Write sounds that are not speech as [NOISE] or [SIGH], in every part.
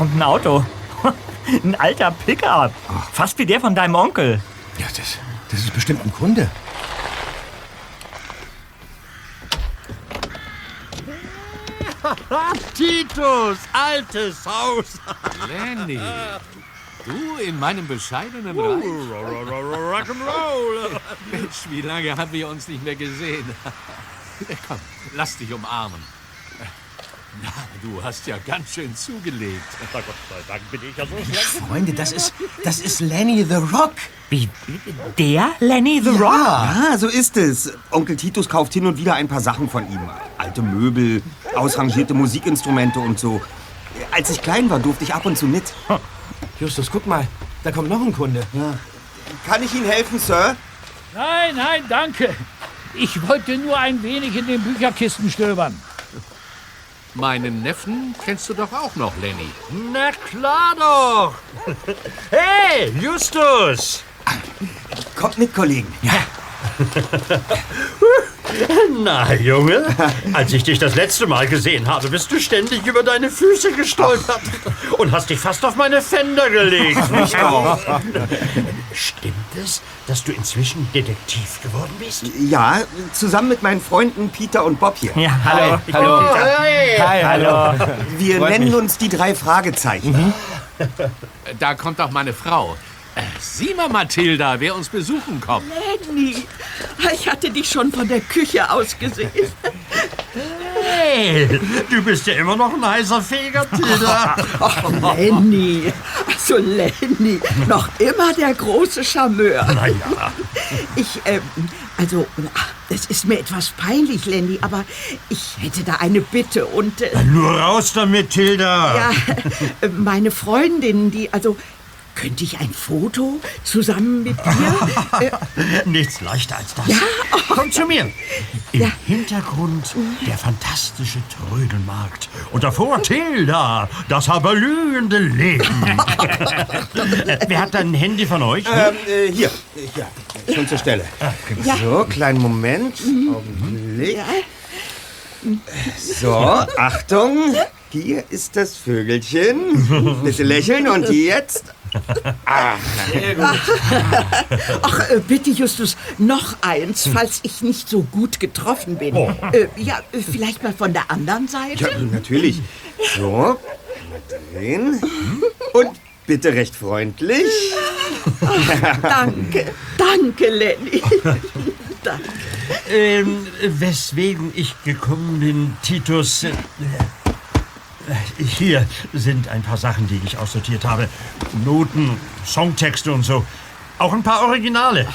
Kommt ein Auto. [LAUGHS] Ein alter Pickup. Fast wie der von deinem Onkel. Ja, das, das ist bestimmt ein Kunde. [LAUGHS] Titus, altes Haus. Lenny, du in meinem bescheidenen Uh, Reich. Rock'n'Roll. [LAUGHS] Mensch, wie lange haben wir uns nicht mehr gesehen? Komm, lass dich umarmen. Na, du hast ja ganz schön zugelegt. Na Gott sei Dank bin ich ja so schlecht. Freunde, das ist, das ist Lenny the Rock. Wie? Der Lenny the Rock? Ja, so ist es. Onkel Titus kauft hin und wieder ein paar Sachen von ihm. Alte Möbel, ausrangierte Musikinstrumente und so. Als ich klein war, durfte ich ab und zu mit. Justus, guck mal, da kommt noch ein Kunde. Kann ich Ihnen helfen, Sir? Nein, nein, danke. Ich wollte nur ein wenig in den Bücherkisten stöbern. Meinen Neffen kennst du doch auch noch, Lenny. Na klar doch. [LAUGHS] Hey, Justus. Kommt mit, Kollegen. [LAUGHS] [LAUGHS] Na, Junge, als ich dich das letzte Mal gesehen habe, bist du ständig über deine Füße gestolpert und hast dich fast auf meine Fender gelegt. [LAUGHS] Nicht doch. Stimmt es, dass du inzwischen Detektiv geworden bist? Ja, zusammen mit meinen Freunden Peter und Bob hier. Ja, hallo. Bin Hallo. Peter. Hi, Hallo. Wir Freut nennen mich. uns die drei Fragezeichen. Da kommt auch meine Frau. Äh, Sieh mal, Mathilda, wer uns besuchen kommt. Lenny, ich hatte dich schon von der Küche aus gesehen. Hey, du bist ja immer noch ein heißer Feger, Tilda. [LAUGHS] Ach, Lenny, also Lenny, noch immer der große Charmeur. Naja, Ich, ähm, also, es ist mir etwas peinlich, Lenny, aber ich hätte da eine Bitte und, äh, nur raus damit, Tilda. ja, äh, meine Freundin, die, also, könnte ich ein Foto zusammen mit dir? [LAUGHS] Äh, Nichts leichter als das. Ja? Komm zu mir. Im Ja. Hintergrund der fantastische Trödelmarkt. Und davor Tilda, das haberlühende Leben. Äh, [LAUGHS] Wer hat ein Handy von euch? Ähm, äh, hier. Ja, schon zur Stelle. Ja. So, kleinen Moment. Augenblick. So, Achtung. Hier ist das Vögelchen. [LAUGHS] Bitte lächeln und jetzt. Ach, äh, bitte, Justus, noch eins, falls ich nicht so gut getroffen bin. Äh, ja, äh, vielleicht mal von der anderen Seite? Ja, natürlich. So, drehen. Und bitte recht freundlich. Danke, danke, Lenny. [LAUGHS] danke. Ähm, weswegen ich gekommen bin, Titus. Äh, äh, hier sind ein paar Sachen, die ich aussortiert habe. Noten, Songtexte und so. Auch ein paar Originale.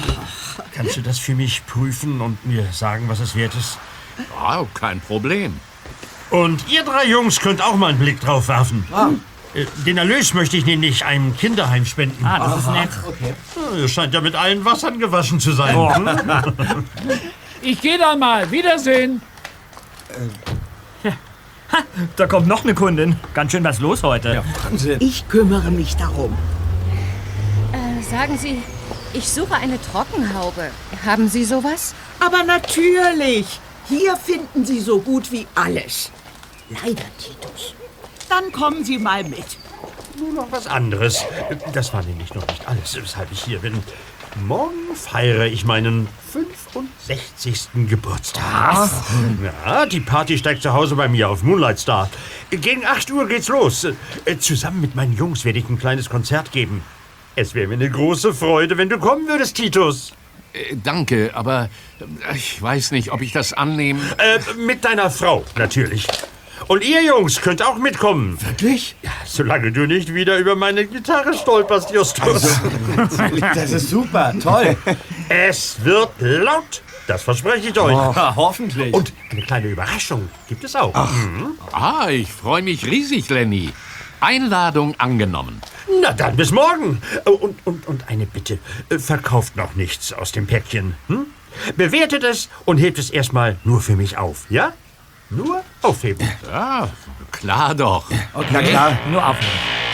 Kannst du das für mich prüfen und mir sagen, was es wert ist? Ja, kein Problem. Und ihr drei Jungs könnt auch mal einen Blick drauf werfen. Äh, Den Erlös möchte ich nämlich einem Kinderheim spenden. Ah, das ist nett. Ihr scheint ja mit allen Wassern gewaschen zu sein. Ich gehe dann mal. Wiedersehen. Da kommt noch eine Kundin. Ganz schön was los heute. Wahnsinn. Ich kümmere mich darum. Äh, sagen Sie, ich suche eine Trockenhaube. Haben Sie sowas? Aber natürlich, hier finden Sie so gut wie alles. Leider, Titus. Dann kommen Sie mal mit. Nur noch was anderes. Das war nämlich noch nicht alles, weshalb ich hier bin. Morgen feiere ich meinen 65. Geburtstag. Ja, die Party steigt zu Hause bei mir auf Moonlight Star. Gegen 8 Uhr geht's los. Zusammen mit meinen Jungs werde ich ein kleines Konzert geben. Es wäre mir eine große Freude, wenn du kommen würdest, Titus. Äh, danke, aber äh, ich weiß nicht, ob ich das annehmen. Äh, mit deiner Frau, natürlich. Und ihr Jungs könnt auch mitkommen. Wirklich? Ja, solange du nicht wieder über meine Gitarre stolperst, Justus. [LAUGHS] Das ist super, toll. Es wird laut. Das verspreche ich euch. Ja, hoffentlich. Und eine kleine Überraschung gibt es auch. Mhm. Ah, ich freue mich riesig, Lenny. Einladung angenommen. Na dann bis morgen. Oh, Und, und, und eine Bitte. Äh, Verkauft noch nichts aus dem Päckchen. Hm? Bewertet es und hebt es erstmal nur für mich auf, ja? Nur aufheben. Ja, klar doch. Na klar. Nur aufnehmen.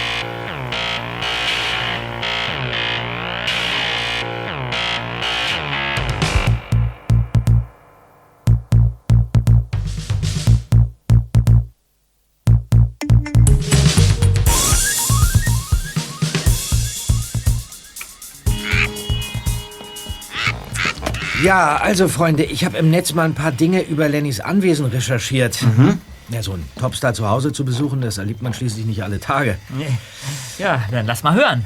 Ja, also Freunde, ich habe im Netz mal ein paar Dinge über Lennys Anwesen recherchiert. Ja, so ein Topstar zu Hause zu besuchen, das erlebt man schließlich nicht alle Tage. Ja, dann lass mal hören.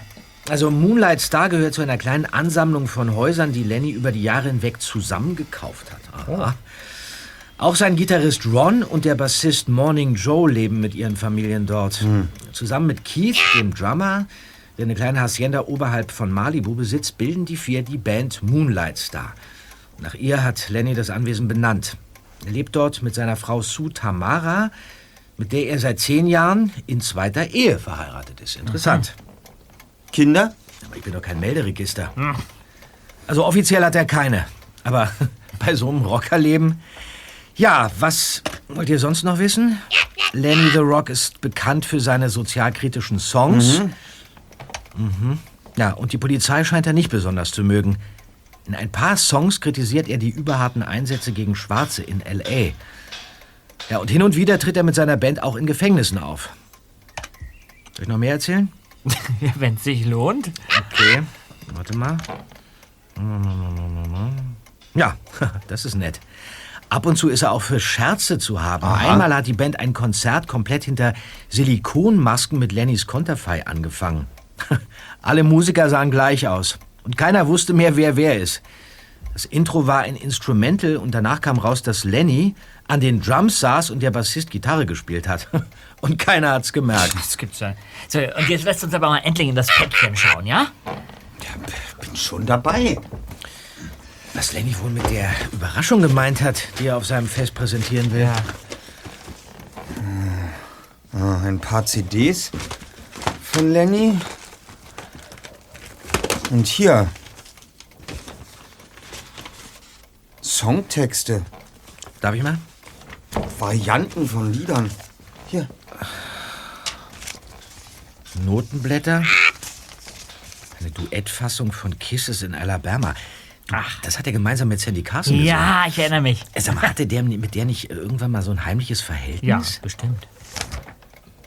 Also Moonlight Star gehört zu einer kleinen Ansammlung von Häusern, die Lenny über die Jahre hinweg zusammengekauft hat. Aha. Auch sein Gitarrist Ron und der Bassist Morning Joe leben mit ihren Familien dort. Zusammen mit Keith, dem Drummer, der eine kleine Hacienda oberhalb von Malibu besitzt, bilden die vier die Band Moonlight Star. Nach ihr hat Lenny das Anwesen benannt. Er lebt dort mit seiner Frau Sue Tamara, mit der er seit zehn Jahren in zweiter Ehe verheiratet ist. Interessant. Kinder? Aber ich bin doch kein Melderegister. Also offiziell hat er keine. Aber [LAUGHS] bei so einem Rockerleben. Ja, was wollt ihr sonst noch wissen? Lenny the Rock ist bekannt für seine sozialkritischen Songs. Mhm. Ja, und die Polizei scheint er nicht besonders zu mögen. In ein paar Songs kritisiert er die überharten Einsätze gegen Schwarze in L.A. Ja, und hin und wieder tritt er mit seiner Band auch in Gefängnissen auf. Soll ich noch mehr erzählen? [LAUGHS] Ja, Wenn es sich lohnt. Okay, warte mal. Ja, [LAUGHS] das ist nett. Ab und zu ist er auch für Scherze zu haben. Einmal hat die Band ein Konzert komplett hinter Silikonmasken mit Lennys Konterfei angefangen. [LAUGHS] Alle Musiker sahen gleich aus. Und keiner wusste mehr, wer wer ist. Das Intro war ein Instrumental und danach kam raus, dass Lenny an den Drums saß und der Bassist Gitarre gespielt hat. [LAUGHS] Und keiner hat's gemerkt. Das gibt's ja. So, und jetzt lässt uns aber mal endlich in das Päckchen schauen, ja? Bin schon dabei. Was Lenny wohl mit der Überraschung gemeint hat, die er auf seinem Fest präsentieren will. Ah, ein paar CDs von Lenny. Und hier. Songtexte. Darf ich mal? Varianten von Liedern. Hier. Notenblätter. Eine Duettfassung von Kisses in Alabama. Ach, das hat er gemeinsam mit Sandy Carson gesungen. Ja, ich erinnere mich. Äh, Sag mal, hatte der mit der nicht irgendwann mal so ein heimliches Verhältnis? Ja, bestimmt.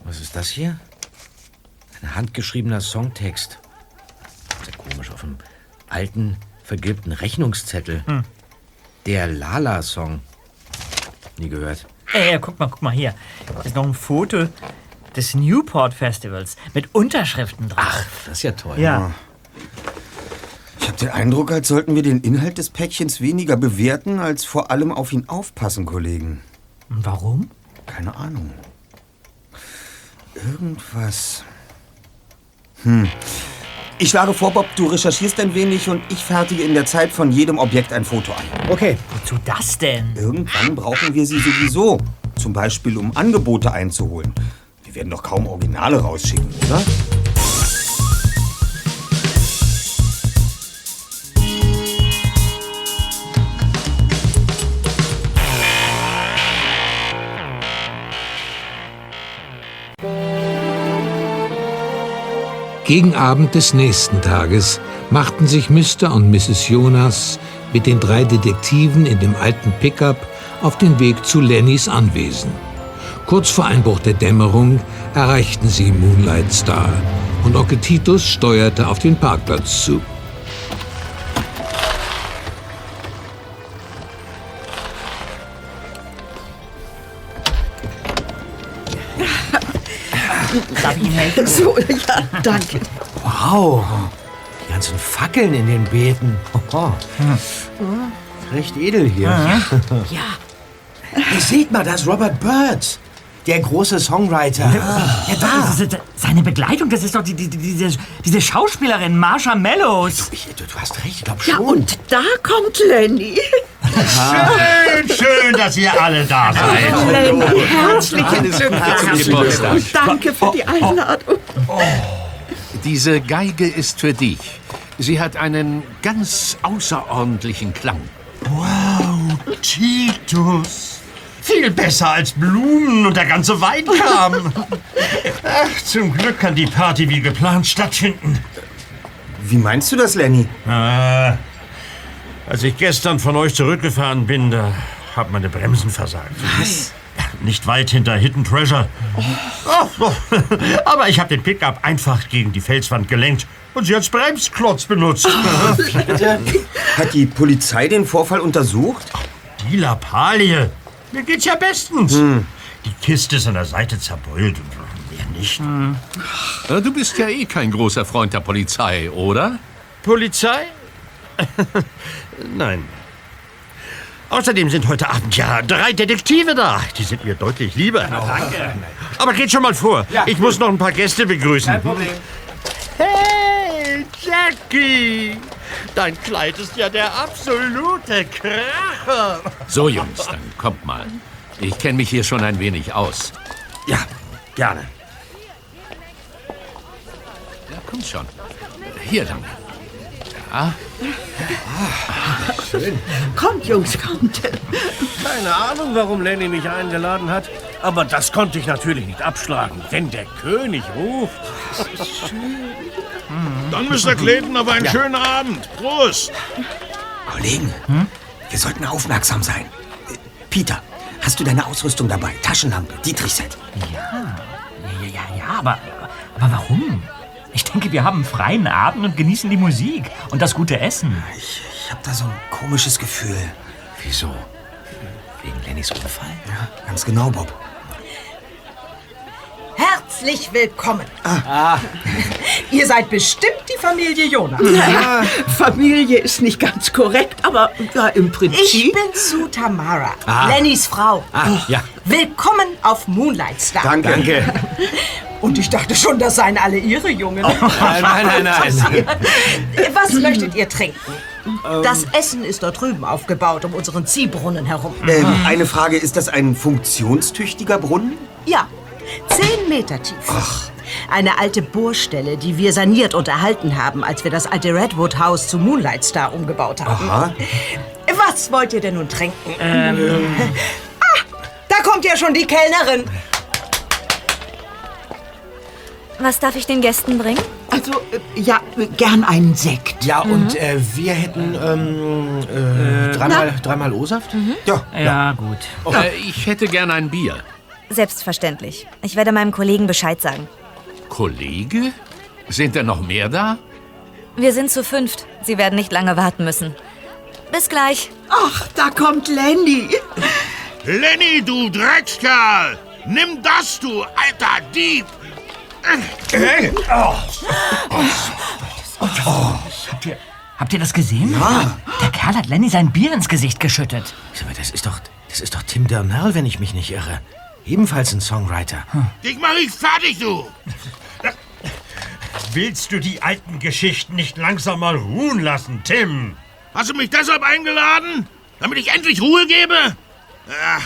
Was ist das hier? Ein handgeschriebener Songtext. Sehr komisch, auf einem alten, vergilbten Rechnungszettel. Der Lala-Song. Nie gehört. Ey, ja, guck mal, guck mal hier. Das ist noch ein Foto des Newport Festivals mit Unterschriften drauf. Das ist ja toll. ja. Ich habe den Eindruck, als sollten wir den Inhalt des Päckchens weniger bewerten, als vor allem auf ihn aufpassen, Kollegen. Und warum? Keine Ahnung. Irgendwas. Hm. Ich schlage vor, Bob, du recherchierst ein wenig und ich fertige in der Zeit von jedem Objekt ein Foto an. Okay. Wozu das denn? Irgendwann brauchen wir sie sowieso. Zum Beispiel, um Angebote einzuholen. Wir werden doch kaum Originale rausschicken, oder? Gegen Abend des nächsten Tages machten sich Mr. und Mrs. Jonas mit den drei Detektiven in dem alten Pickup auf den Weg zu Lennys Anwesen. Kurz vor Einbruch der Dämmerung erreichten sie Moonlight Star und Onkel Titus steuerte auf den Parkplatz zu. [LAUGHS] So, ja, danke. Wow. Die ganzen Fackeln in den Beeten. Oh. Recht edel hier. [LAUGHS] Ja, Hey, seht mal, da ist Robert Bird. Der große Songwriter. Ja, da. Seine Begleitung, das ist doch die, die, die, diese, diese Schauspielerin Marsha Mellows. Ich, du, du hast recht, ich glaube ja, schon. und da kommt Lenny. Schön, schön, dass ihr alle da seid. Lenny, herzlichen Glückwunsch. Und danke für die Einladung. Diese Geige ist für dich. Sie hat einen ganz außerordentlichen Klang. Wow, Titus. Viel besser als Blumen und der ganze Wein kam. Ach, zum Glück kann die Party wie geplant stattfinden. Wie meinst du das, Lenny? Ah, als ich gestern von euch zurückgefahren bin, da haben meine Bremsen versagt. Was? nicht weit hinter Hidden Treasure. Ach, so. [LAUGHS] Aber ich habe den Pickup einfach gegen die Felswand gelenkt und sie als Bremsklotz benutzt. Hat die Polizei den Vorfall untersucht? Die Lappalie. Mir geht's ja bestens. Die Kiste ist an der Seite zerbeult und mehr nicht. Äh, Du bist ja eh kein großer Freund der Polizei, oder? Polizei? [LAUGHS] Nein. Außerdem sind heute Abend ja drei Detektive da. Die sind mir deutlich lieber. danke. Aber geht schon mal vor. Ich muss noch ein paar Gäste begrüßen. Kein Problem. Hey, Jackie! Dein Kleid ist ja der absolute Kracher. So, Jungs, dann kommt mal. Ich kenne mich hier schon ein wenig aus. Ja, gerne. Ja, kommt schon. Hier lang. Ja, Kommt, Jungs, kommt. Keine Ahnung, warum Lenny mich eingeladen hat. Aber das konnte ich natürlich nicht abschlagen. Wenn der König ruft. Dann, Mr. Clayton, aber einen schönen Abend. Prost. Kollegen, wir sollten aufmerksam sein. Peter, hast du deine Ausrüstung dabei? Taschenlampe, Dietrich-Set. Ja, ja, ja, ja, aber, aber warum? Ich denke, wir haben einen freien Abend und genießen die Musik und das gute Essen. Ich, ich habe da so ein komisches Gefühl. Wieso? Wegen Lennys Unfall? Ja, ganz genau, Bob. Herzlich willkommen. [LAUGHS] Ihr seid bestimmt die Familie Jonas. [LAUGHS] Familie ist nicht ganz korrekt, aber ja, im Prinzip. Ich bin Sue Tamara, Lennys Frau. Ah, ja. Willkommen auf Moonlight Star. Danke. Danke. [LAUGHS] Und ich dachte schon, das seien alle Ihre Jungen. Nein, nein, nein, nein. [LAUGHS] Was möchtet ihr trinken? Das Essen ist dort drüben aufgebaut, um unseren Ziehbrunnen herum. Ähm, eine Frage, ist das ein funktionstüchtiger Brunnen? Ja, zehn Meter tief. Eine alte Bohrstelle, die wir saniert und erhalten haben, als wir das alte Redwood House zu Moonlight Star umgebaut haben. Aha. Was wollt ihr denn nun trinken? Ah, da kommt ja schon die Kellnerin. Was darf ich den Gästen bringen? Also, äh, ja, gern einen Sekt. Ja, und äh, wir hätten ähm, äh, dreimal, dreimal O-Saft? Ja. Ja, gut. äh, ich hätte gern ein Bier. Selbstverständlich. Ich werde meinem Kollegen Bescheid sagen. Kollege? Sind denn noch mehr da? Wir sind zu fünft. Sie werden nicht lange warten müssen. Bis gleich. Ach, da kommt Lenny. Lenny, du Dreckskerl. Nimm das, du alter Dieb. Habt ihr, habt ihr das gesehen? Ja. Der Kerl hat Lenny sein Bier ins Gesicht geschüttet. Sag mal, Das ist doch, das ist doch Tim Durnell, wenn ich mich nicht irre. Ebenfalls ein Songwriter. Dich mach ich fertig, du. Willst du die alten Geschichten nicht langsam mal ruhen lassen, Tim? Hast du mich deshalb eingeladen? Damit ich endlich Ruhe gebe? Ja,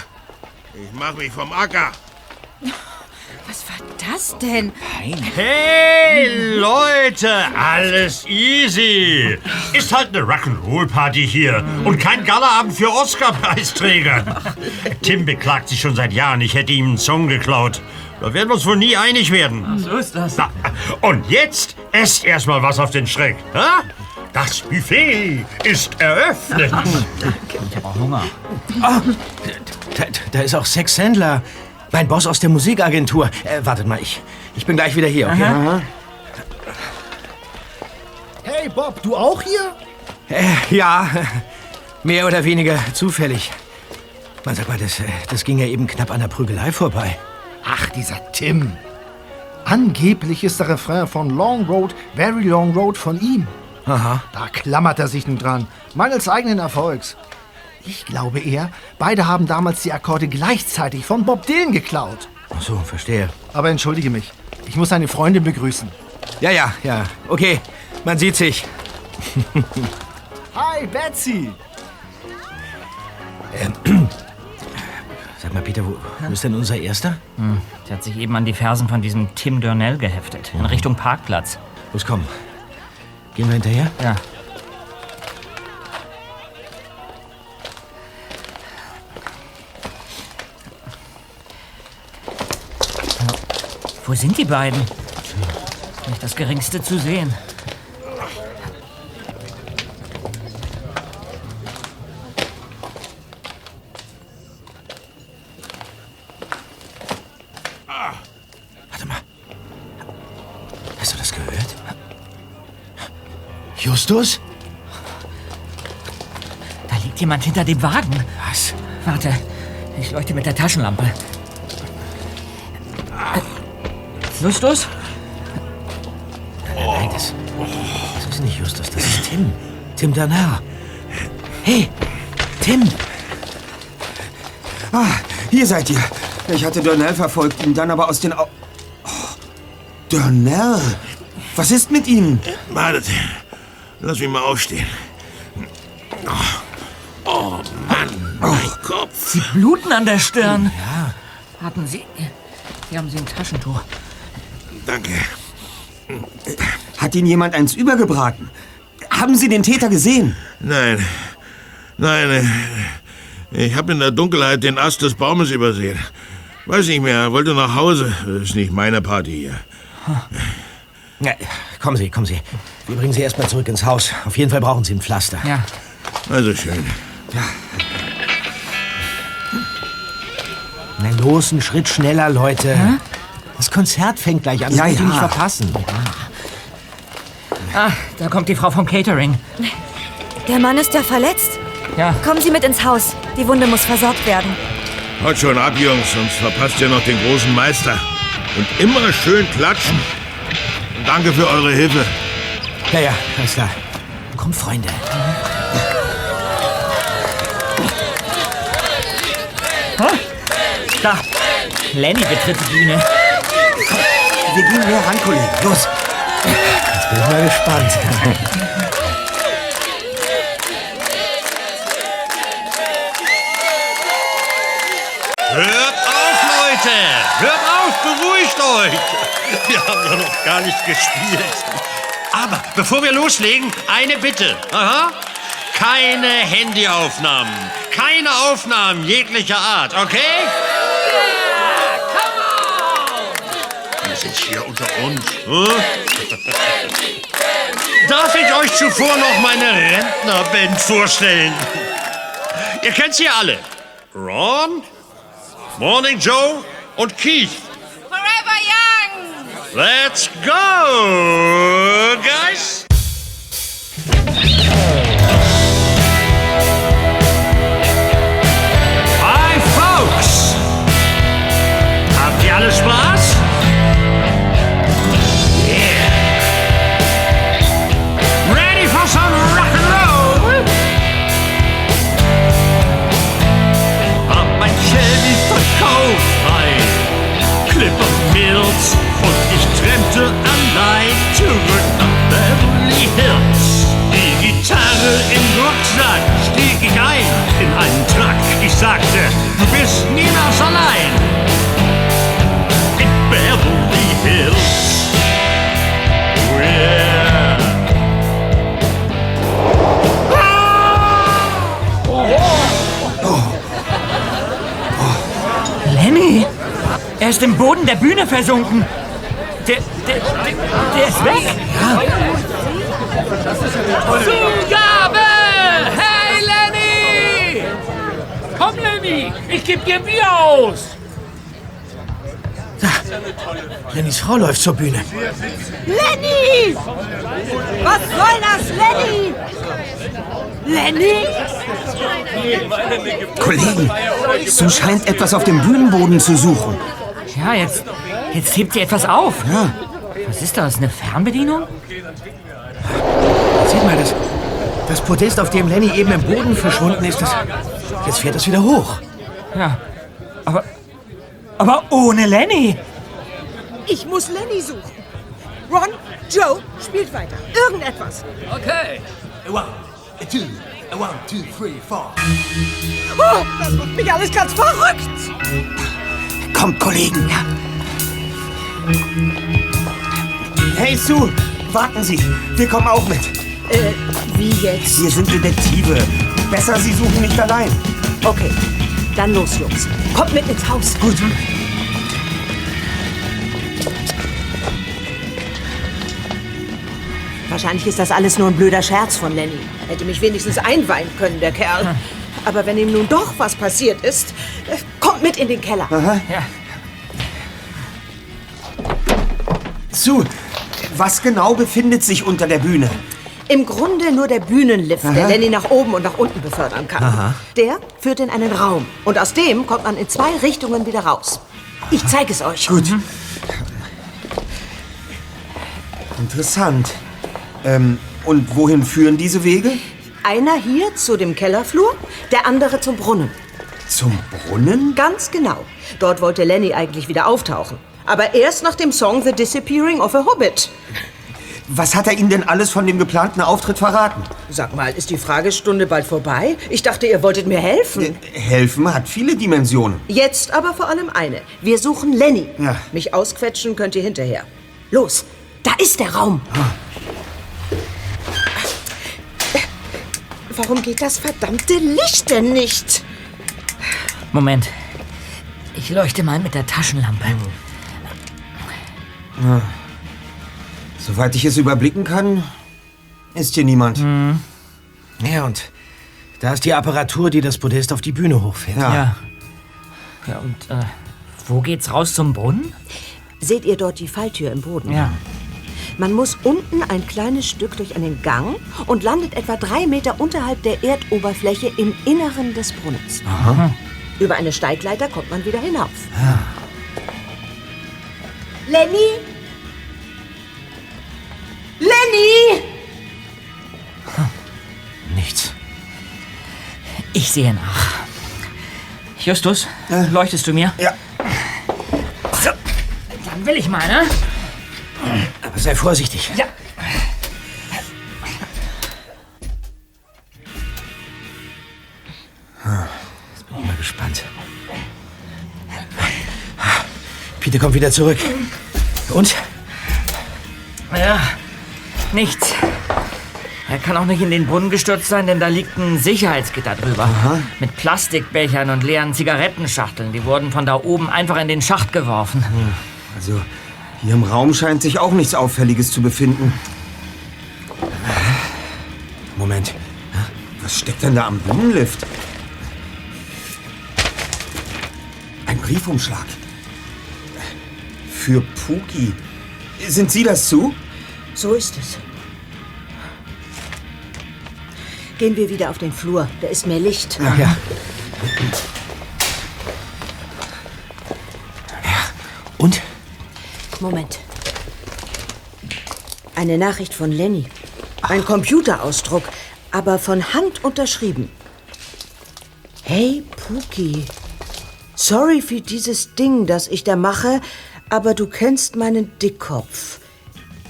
ich mach mich vom Acker. Was war das denn? Hey, Leute, alles easy. Ist halt eine Rock'n'Roll-Party hier und kein Galaabend für Oscar-Preisträger. Tim beklagt sich schon seit Jahren, ich hätte ihm einen Song geklaut. Da werden wir uns wohl nie einig werden. So ist das. Na, und jetzt esst erstmal was auf den Schreck. Ha? Das Buffet ist eröffnet. Ich habe auch Hunger. Da, da ist auch Sex Sandler, mein Boss aus der Musikagentur. Äh, wartet mal, ich, ich bin gleich wieder hier, okay? Hey, Bob, du auch hier? Äh, ja, [LAUGHS] mehr oder weniger zufällig. Man sag mal, das, äh, das ging ja eben knapp an der Prügelei vorbei. Ach, dieser Tim. Angeblich ist der Refrain von Long Road, Very Long Road von ihm. Aha. Da klammert er sich nun dran. Mangels eigenen Erfolgs. Ich glaube eher, beide haben damals die Akkorde gleichzeitig von Bob Dylan geklaut. Ach so, verstehe. Aber entschuldige mich. Ich muss eine Freundin begrüßen. Ja, ja, ja. Okay, man sieht sich. Hi, Betsy. [CLEARS THROAT] Sag mal, Peter, wo, wo ist denn unser Erster? Der hat sich eben an die Fersen von diesem Tim Durnell geheftet. In Richtung Parkplatz. Los, komm. Gehen wir hinterher? Ja. Wo sind die beiden? Nicht das geringste zu sehen. Warte mal. Hast du das gehört? Justus? Da liegt jemand hinter dem Wagen. Was? Warte, ich leuchte mit der Taschenlampe. Justus? Nein, das, das ist nicht Justus, das ist Tim. Tim Danner. Hey, Tim! Ah, hier seid ihr. Ich hatte Durnell verfolgt, ihn dann aber aus den Au... Oh, Durnell? Was ist mit Ihnen? Wartet. Lass mich mal aufstehen. Oh, oh Mann, mein Kopf. Sie bluten an der Stirn. Ja. Warten Sie. Hier haben Sie ein Taschentuch. Danke. Hat Ihnen jemand eins übergebraten? Haben Sie den Täter gesehen? Nein. Nein, äh, ich habe in der Dunkelheit den Ast des Baumes übersehen. Weiß nicht mehr, er wollte nach Hause. Das ist nicht meine Party hier. Ja, kommen Sie, kommen Sie. Wir bringen Sie erstmal zurück ins Haus. Auf jeden Fall brauchen Sie ein Pflaster. Ja. Also schön. Na los, einen Schritt schneller, Leute. Das Konzert fängt gleich an. Das Ja, ja. nicht verpassen. Ah, da kommt die Frau vom Catering. Der Mann ist ja verletzt. Ja. Kommen Sie mit ins Haus. Die Wunde muss versorgt werden. Haut schon ab, Jungs, sonst verpasst ihr noch den großen Meister. Und immer schön klatschen. Und danke für eure Hilfe. Ja, ja, alles klar. Kommt, Freunde. Da. Lenny betritt die Bühne. Wir gehen näher ran, Kollege. Los. Jetzt bin ich mal gespannt. Hört auf, Leute! Hört auf, beruhigt euch! Wir haben ja noch gar nicht gespielt. Aber bevor wir loslegen, eine Bitte. Aha. Keine Handyaufnahmen. Keine Aufnahmen jeglicher Art, okay? Wir sind uns. Hm? Darf ich euch zuvor noch meine Rentnerband vorstellen? Ihr kennt sie alle. Ron, Morning Joe und Keith. Forever Young! Let's go, guys! Sagte, du bist niemals allein. In Beverly Hills. Oh yeah. Lenny! Er ist im Boden der Bühne versunken. Der, der, der, der ist weg. Zugabe! Komm, Lenny, ich geb dir Bier aus. Lennys Frau läuft zur Bühne. Lenny! Was soll das, Lenny? Lenny? Kollegen, Sue scheint etwas auf dem Bühnenboden zu suchen. Ja, jetzt, jetzt hebt sie etwas auf. Ja. Was ist das? Eine Fernbedienung? Seht mal, das, das Podest, auf dem Lenny eben im Boden verschwunden ist, das, jetzt fährt es wieder hoch. Ja. Aber. Aber ohne Lenny! Ich muss Lenny suchen. Ron, Joe, spielt weiter. Irgendetwas. Okay. One, two, one, two, three, four. Oh, das macht mich alles ganz verrückt. Kommt, Kollegen. Hey, Sue, warten Sie. Wir kommen auch mit. Äh, wie jetzt? Wir sind Detektive. Besser, Sie suchen nicht allein. Okay, dann los, Jungs. Kommt mit ins Haus. Gut. Wahrscheinlich ist das alles nur ein blöder Scherz von Lenny. Er hätte mich wenigstens einweihen können, der Kerl. Aber wenn ihm nun doch was passiert ist, äh, kommt mit in den Keller. Ja. Sue, was genau befindet sich unter der Bühne? Im Grunde nur der Bühnenlift, der Aha. Lenny nach oben und nach unten befördern kann. Aha. Der führt in einen Raum. Und aus dem kommt man in zwei Richtungen wieder raus. Ich zeige es euch. Gut. Interessant. Ähm, und wohin führen diese Wege? Einer hier zu dem Kellerflur, der andere zum Brunnen. Zum Brunnen? Ganz genau. Dort wollte Lenny eigentlich wieder auftauchen. Aber erst nach dem Song The Disappearing of a Hobbit. Was hat er Ihnen denn alles von dem geplanten Auftritt verraten? Sag mal, ist die Fragestunde bald vorbei? Ich dachte, ihr wolltet mir helfen. Helfen hat viele Dimensionen. Jetzt aber vor allem eine. Wir suchen Lenny. Ja. Mich ausquetschen könnt ihr hinterher. Los, da ist der Raum. Warum geht das verdammte Licht denn nicht? Moment. Ich leuchte mal mit der Taschenlampe. Ja. Soweit ich es überblicken kann, ist hier niemand. Ja, und da ist die Apparatur, die das Podest auf die Bühne hochfährt. Ja. Ja, und äh, wo geht's raus zum Brunnen? Seht ihr dort die Falltür im Boden? Ja. Man muss unten ein kleines Stück durch einen Gang und landet etwa drei Meter unterhalb der Erdoberfläche im Inneren des Brunnens. Aha. Über eine Steigleiter kommt man wieder hinauf. Lenny? Lenny! Nichts. Ich sehe nach. Justus, leuchtest du mir? Ja. So, dann will ich mal, ne? Aber sei vorsichtig. Ja. Jetzt bin ich mal gespannt. Peter kommt wieder zurück. Und? Ja, nichts. Er kann auch nicht in den Brunnen gestürzt sein, denn da liegt ein Sicherheitsgitter drüber. Mit Plastikbechern und leeren Zigarettenschachteln. Die wurden von da oben einfach in den Schacht geworfen. Also, hier im Raum scheint sich auch nichts Auffälliges zu befinden. Moment. Was steckt denn da am Bühnenlift? Ein Briefumschlag. Für Puki. Sind Sie das zu? So ist es. Gehen wir wieder auf den Flur. Da ist mehr Licht. Ja. ja. Und? Moment. Eine Nachricht von Lenny. Ein Computerausdruck, aber von Hand unterschrieben. Hey, Puki. Sorry für dieses Ding, das ich da mache, aber du kennst meinen Dickkopf.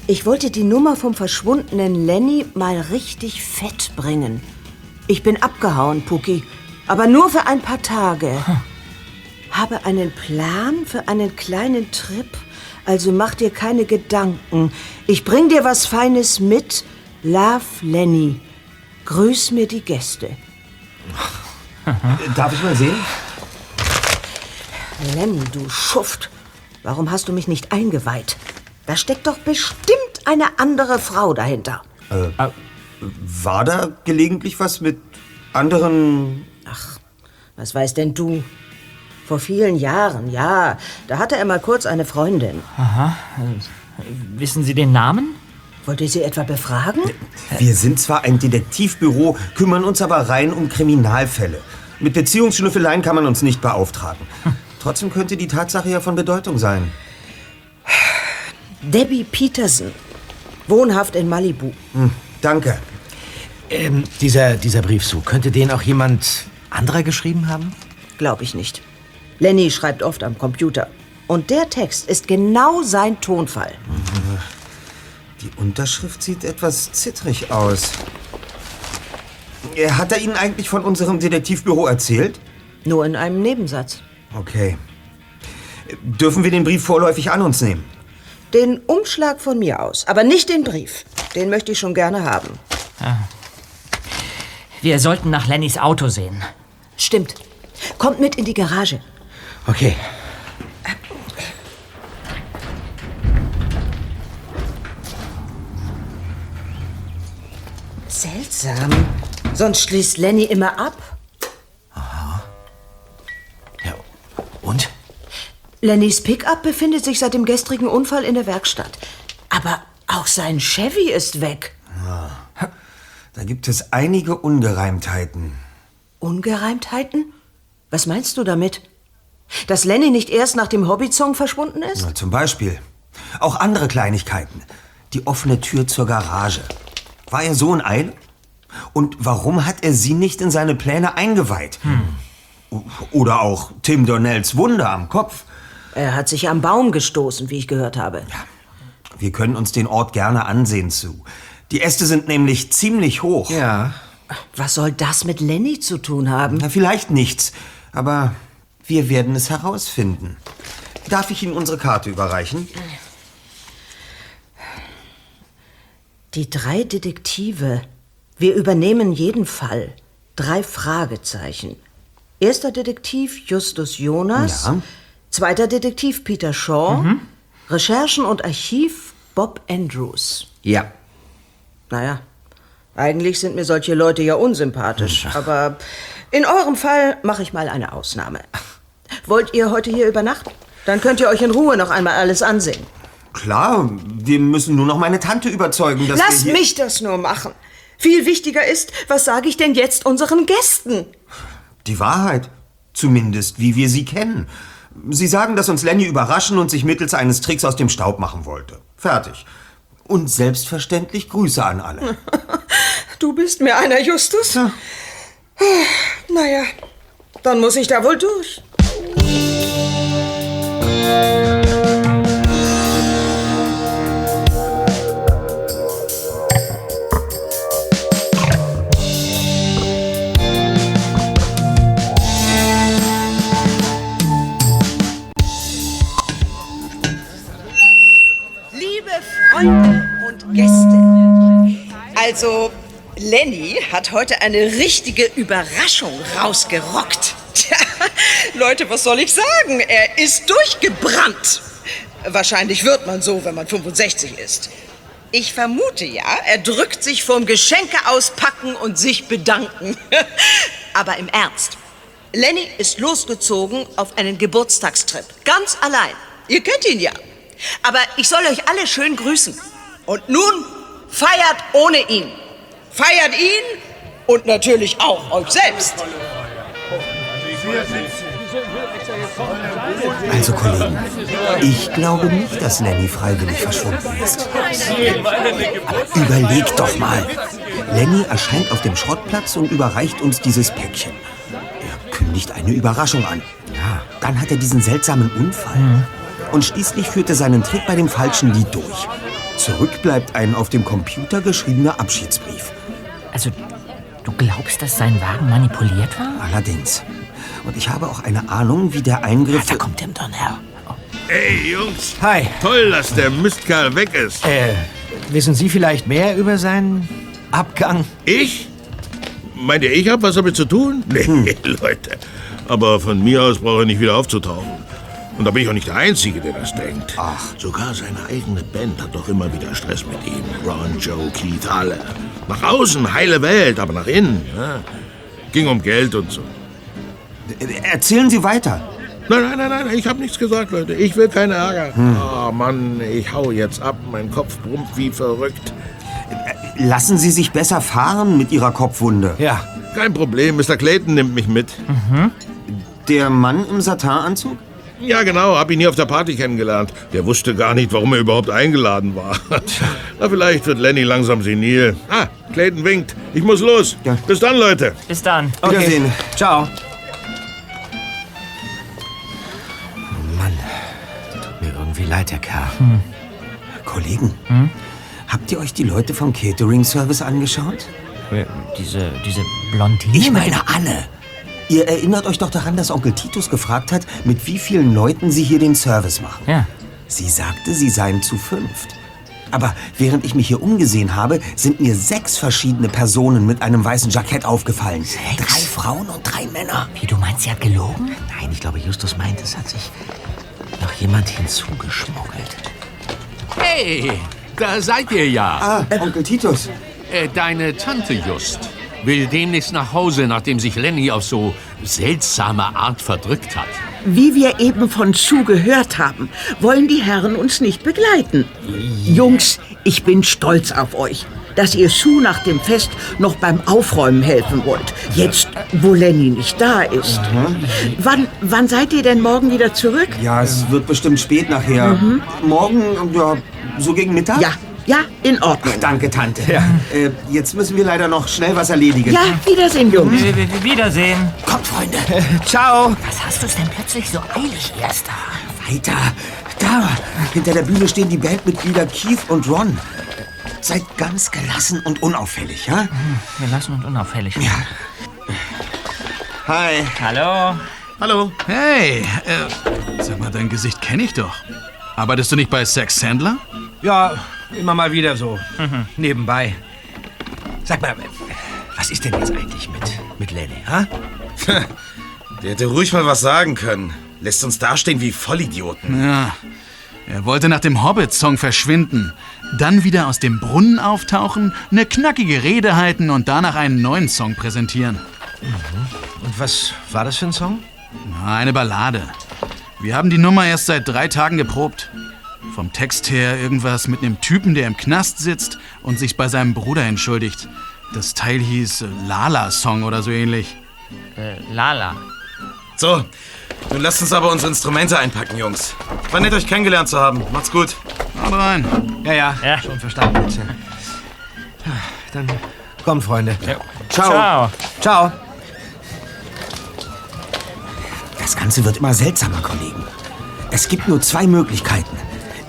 Ich wollte die Nummer vom verschwundenen Lenny mal richtig fett bringen. Ich bin abgehauen, Puki, aber nur für ein paar Tage. Habe einen Plan für einen kleinen Trip, also mach dir keine Gedanken. Ich bring dir was Feines mit. Love Lenny. Grüß mir die Gäste. Darf ich mal sehen? Lenny, du Schuft. Warum hast du mich nicht eingeweiht? Da steckt doch bestimmt eine andere Frau dahinter. Äh, war da gelegentlich was mit anderen... Ach, was weißt denn du? Vor vielen Jahren, ja. Da hatte er mal kurz eine Freundin. Aha. Äh, Wissen Sie den Namen? Wollt ihr sie etwa befragen? Wir sind zwar ein Detektivbüro, kümmern uns aber rein um Kriminalfälle. Mit Beziehungsschnüffeleien kann man uns nicht beauftragen. Trotzdem könnte die Tatsache ja von Bedeutung sein. [SIGHS] Debbie Peterson. Wohnhaft in Malibu. Hm, danke. Ähm, dieser, dieser Brief so, könnte den auch jemand anderer geschrieben haben? Glaube ich nicht. Lenny schreibt oft am Computer. Und der Text ist genau sein Tonfall. Die Unterschrift sieht etwas zittrig aus. Äh, Hat er Ihnen eigentlich von unserem Detektivbüro erzählt? Nur in einem Nebensatz. Okay. Äh, Dürfen wir den Brief vorläufig an uns nehmen? Den Umschlag von mir aus, aber nicht den Brief. Den möchte ich schon gerne haben. Wir sollten nach Lennys Auto sehen. Stimmt. Kommt mit in die Garage. Okay. Seltsam. Sonst schließt Lenny immer ab. Und? Lennys Pickup befindet sich seit dem gestrigen Unfall in der Werkstatt. Aber auch sein Chevy ist weg. Da gibt es einige Ungereimtheiten. Ungereimtheiten? Was meinst du damit? Dass Lenny nicht erst nach dem Hobbit-Song verschwunden ist? Na, zum Beispiel. Auch andere Kleinigkeiten. Die offene Tür zur Garage. War er so in Eile? Und warum hat er sie nicht in seine Pläne eingeweiht? Oder auch Tim Donnells Wunder am Kopf. Er hat sich am Baum gestoßen, wie ich gehört habe. Wir können uns den Ort gerne ansehen zu. Die Äste sind nämlich ziemlich hoch. Ja. Was soll das mit Lenny zu tun haben? Na, vielleicht nichts. Aber wir werden es herausfinden. Darf ich Ihnen unsere Karte überreichen? Die drei Detektive. Wir übernehmen jeden Fall. Drei Fragezeichen. Erster Detektiv Justus Jonas. Ja. Zweiter Detektiv Peter Shaw. Mhm. Recherchen und Archiv Bob Andrews. Ja. Naja, eigentlich sind mir solche Leute ja unsympathisch. Aber in eurem Fall mache ich mal eine Ausnahme. Wollt ihr heute hier übernachten? Dann könnt ihr euch in Ruhe noch einmal alles ansehen. Klar, wir müssen nur noch meine Tante überzeugen, dass Lass wir mich das nur machen. Viel wichtiger ist, was sage ich denn jetzt unseren Gästen? Die Wahrheit. Zumindest, wie wir sie kennen. Sie sagen, dass uns Lenny überraschen und sich mittels eines Tricks aus dem Staub machen wollte. Fertig. Und selbstverständlich Grüße an alle. [LAUGHS] Du bist mir einer, Justus? Naja, dann muss ich da wohl durch. Freunde und Gäste, also Lenny hat heute eine richtige Überraschung rausgerockt. Tja, Leute, was soll ich sagen? Er ist durchgebrannt. Wahrscheinlich wird man so, wenn man 65 ist. Ich vermute ja, er drückt sich vorm Geschenke auspacken und sich bedanken. [LAUGHS] Aber im Ernst. Lenny ist losgezogen auf einen Geburtstagstrip. Ganz allein. Ihr kennt ihn ja. Aber ich soll euch alle schön grüßen. Und nun feiert ohne ihn. Feiert ihn und natürlich auch euch selbst. Also, Kollegen, ich glaube nicht, dass Lenny freiwillig verschwunden ist. Aber überlegt doch mal. Lenny erscheint auf dem Schrottplatz und überreicht uns dieses Päckchen. Er kündigt eine Überraschung an. Ja. Dann hat er diesen seltsamen Unfall. Und schließlich führt er seinen Trick bei dem falschen Lied durch. Zurück bleibt ein auf dem Computer geschriebener Abschiedsbrief. Also, du glaubst, dass sein Wagen manipuliert war? Allerdings. Und ich habe auch eine Ahnung, wie der Eingriff... Da kommt Tim Donnell. Ey, Jungs. Hi. Toll, dass der Mistkerl weg ist. Äh, wissen Sie vielleicht mehr über seinen Abgang? Ich? Meint ihr, ich hab was damit zu tun? Nee, [LAUGHS] Leute. Aber von mir aus braucht er nicht wieder aufzutauchen. Und da bin ich auch nicht der Einzige, der das denkt. Ach. Sogar seine eigene Band hat doch immer wieder Stress mit ihm. Ron, Joe, Keith, alle. Nach außen, heile Welt, aber nach innen. Ja. Ging um Geld und so. Erzählen Sie weiter. Nein, nein, nein, nein, ich habe nichts gesagt, Leute. Ich will keine Ärger. Ah, Mann, ich hau jetzt ab. Mein Kopf brummt wie verrückt. Lassen Sie sich besser fahren mit Ihrer Kopfwunde. Ja. Kein Problem, Mr. Clayton nimmt mich mit. Der Mann im Satinanzug? Ja, genau, hab ihn hier auf der Party kennengelernt. Der wusste gar nicht, warum er überhaupt eingeladen war. [LAUGHS] Na, vielleicht wird Lenny langsam senil. Ah, Clayton winkt. Ich muss los. Bis dann, Leute. Bis dann. Okay. Wiedersehen. Ciao. Mann, tut mir irgendwie leid, der Kerl. Kollegen, habt ihr euch die Leute vom Catering-Service angeschaut? Diese, diese Blondine? Ich meine alle. Ihr erinnert euch doch daran, dass Onkel Titus gefragt hat, mit wie vielen Leuten sie hier den Service machen. Ja. Sie sagte, sie seien zu fünft. Aber während ich mich hier umgesehen habe, sind mir sechs verschiedene Personen mit einem weißen Jackett aufgefallen. Drei Frauen und drei Männer. Wie, du meinst, sie hat gelogen? Nein, ich glaube, Justus meint, es hat sich noch jemand hinzugeschmuggelt. Hey, da seid ihr ja. Ah, Onkel Titus. Äh, deine Tante Just will demnächst nach Hause, nachdem sich Lenny auf so seltsame Art verdrückt hat. Wie wir eben von Sue gehört haben, wollen die Herren uns nicht begleiten. Jungs, ich bin stolz auf euch. dass ihr Sue nach dem Fest noch beim Aufräumen helfen wollt. Jetzt, wo Lenny nicht da ist. Wann, wann seid ihr denn morgen wieder zurück? Ja, es wird bestimmt spät nachher. Mhm. Morgen, ja, so gegen Mittag? Ja, ja, in Ordnung. Danke, Tante. Äh, jetzt müssen wir leider noch schnell was erledigen. Ja, Wiedersehen, Jungs. W- w- Wiedersehen. Kommt, Freunde. Ciao. Was hast du es denn plötzlich so eilig, Erster? Weiter. Da. Hinter der Bühne stehen die Bandmitglieder Keith und Ron. Seid ganz gelassen und unauffällig, ja? Wir lassen uns unauffällig. Ja. Hi. Hallo. Hallo. Hey, äh, sag mal, dein Gesicht kenne ich doch. Arbeitest du nicht bei Sex Sandler? Ja, immer mal wieder so. Nebenbei. Sag mal, was ist denn jetzt eigentlich mit, mit Lenny, ha? Der hätte ruhig mal was sagen können. Lässt uns dastehen wie Vollidioten. Ja. Er wollte nach dem Hobbit-Song verschwinden, dann wieder aus dem Brunnen auftauchen, eine knackige Rede halten und danach einen neuen Song präsentieren. Und was war das für ein Song? Na, Eine Ballade. Wir haben die Nummer erst seit drei Tagen geprobt. Vom Text her irgendwas mit einem Typen, der im Knast sitzt und sich bei seinem Bruder entschuldigt. Das Teil hieß äh, Lala-Song oder so ähnlich. Äh, Lala. So, nun lasst uns aber unsere Instrumente einpacken, Jungs. War nett, euch kennengelernt zu haben. Macht's gut. Haut rein. Ja, ja, schon verstanden jetzt. Dann kommt, Freunde. Ciao. Ciao. Ciao. Das Ganze wird immer seltsamer, Kollegen. Es gibt nur zwei Möglichkeiten.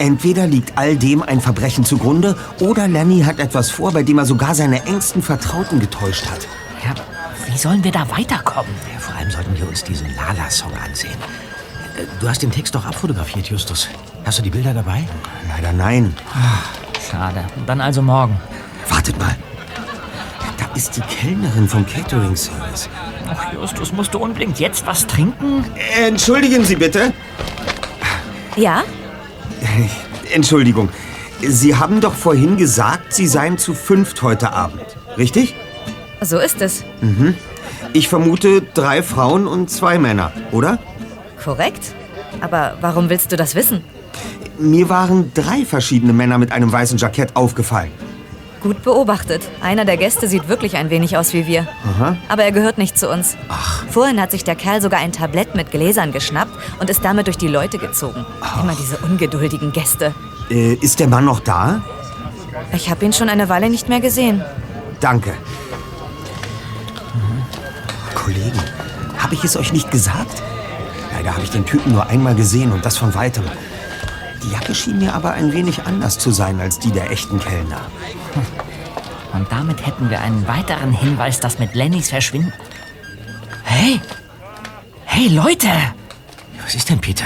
Entweder liegt all dem ein Verbrechen zugrunde oder Lenny hat etwas vor, bei dem er sogar seine engsten Vertrauten getäuscht hat. Ja, wie sollen wir da weiterkommen? Ja, vor allem sollten wir uns diesen Lala-Song ansehen. Äh, Du hast den Text doch abfotografiert, Justus. Hast du die Bilder dabei? Leider nein. Schade. Dann also morgen. Wartet mal. Da ist die Kellnerin vom Catering-Service. Ach, Justus, musst du unbedingt jetzt was trinken? Entschuldigen Sie bitte. Ja? [LAUGHS] Entschuldigung. Sie haben doch vorhin gesagt, Sie seien zu fünft heute Abend. Richtig? So ist es. Mhm. Ich vermute drei Frauen und zwei Männer, oder? Korrekt. Aber warum willst du das wissen? Mir waren drei verschiedene Männer mit einem weißen Jackett aufgefallen. Gut beobachtet. Einer der Gäste sieht wirklich ein wenig aus wie wir. Aha. Aber er gehört nicht zu uns. Vorhin hat sich der Kerl sogar ein Tablett mit Gläsern geschnappt und ist damit durch die Leute gezogen. Immer diese ungeduldigen Gäste. Äh, ist der Mann noch da? Ich habe ihn schon eine Weile nicht mehr gesehen. Danke. Kollegen, habe ich es euch nicht gesagt? Leider habe ich den Typen nur einmal gesehen und das von weitem. Die Jacke schien mir aber ein wenig anders zu sein als die der echten Kellner. Und damit hätten wir einen weiteren Hinweis, dass mit Lennys Verschwinden. Hey! Hey, Leute! Was ist denn, Peter?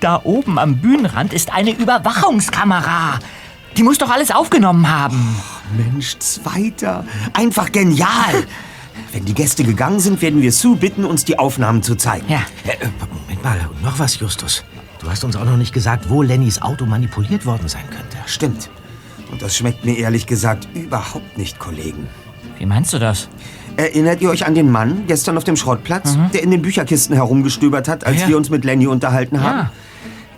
Da oben am Bühnenrand ist eine Überwachungskamera. Die muss doch alles aufgenommen haben. Mensch, Zweiter. Einfach genial. [LAUGHS] Wenn die Gäste gegangen sind, werden wir Sue bitten, uns die Aufnahmen zu zeigen. Ja. Äh, Moment mal, und noch was, Justus. Du hast uns auch noch nicht gesagt, wo Lennys Auto manipuliert worden sein könnte. Stimmt. Und das schmeckt mir ehrlich gesagt überhaupt nicht, Kollegen. Wie meinst du das? Erinnert ihr euch an den Mann gestern auf dem Schrottplatz, der in den Bücherkisten herumgestöbert hat, als Mhm. Ja. wir uns mit Lenny unterhalten haben? Ja.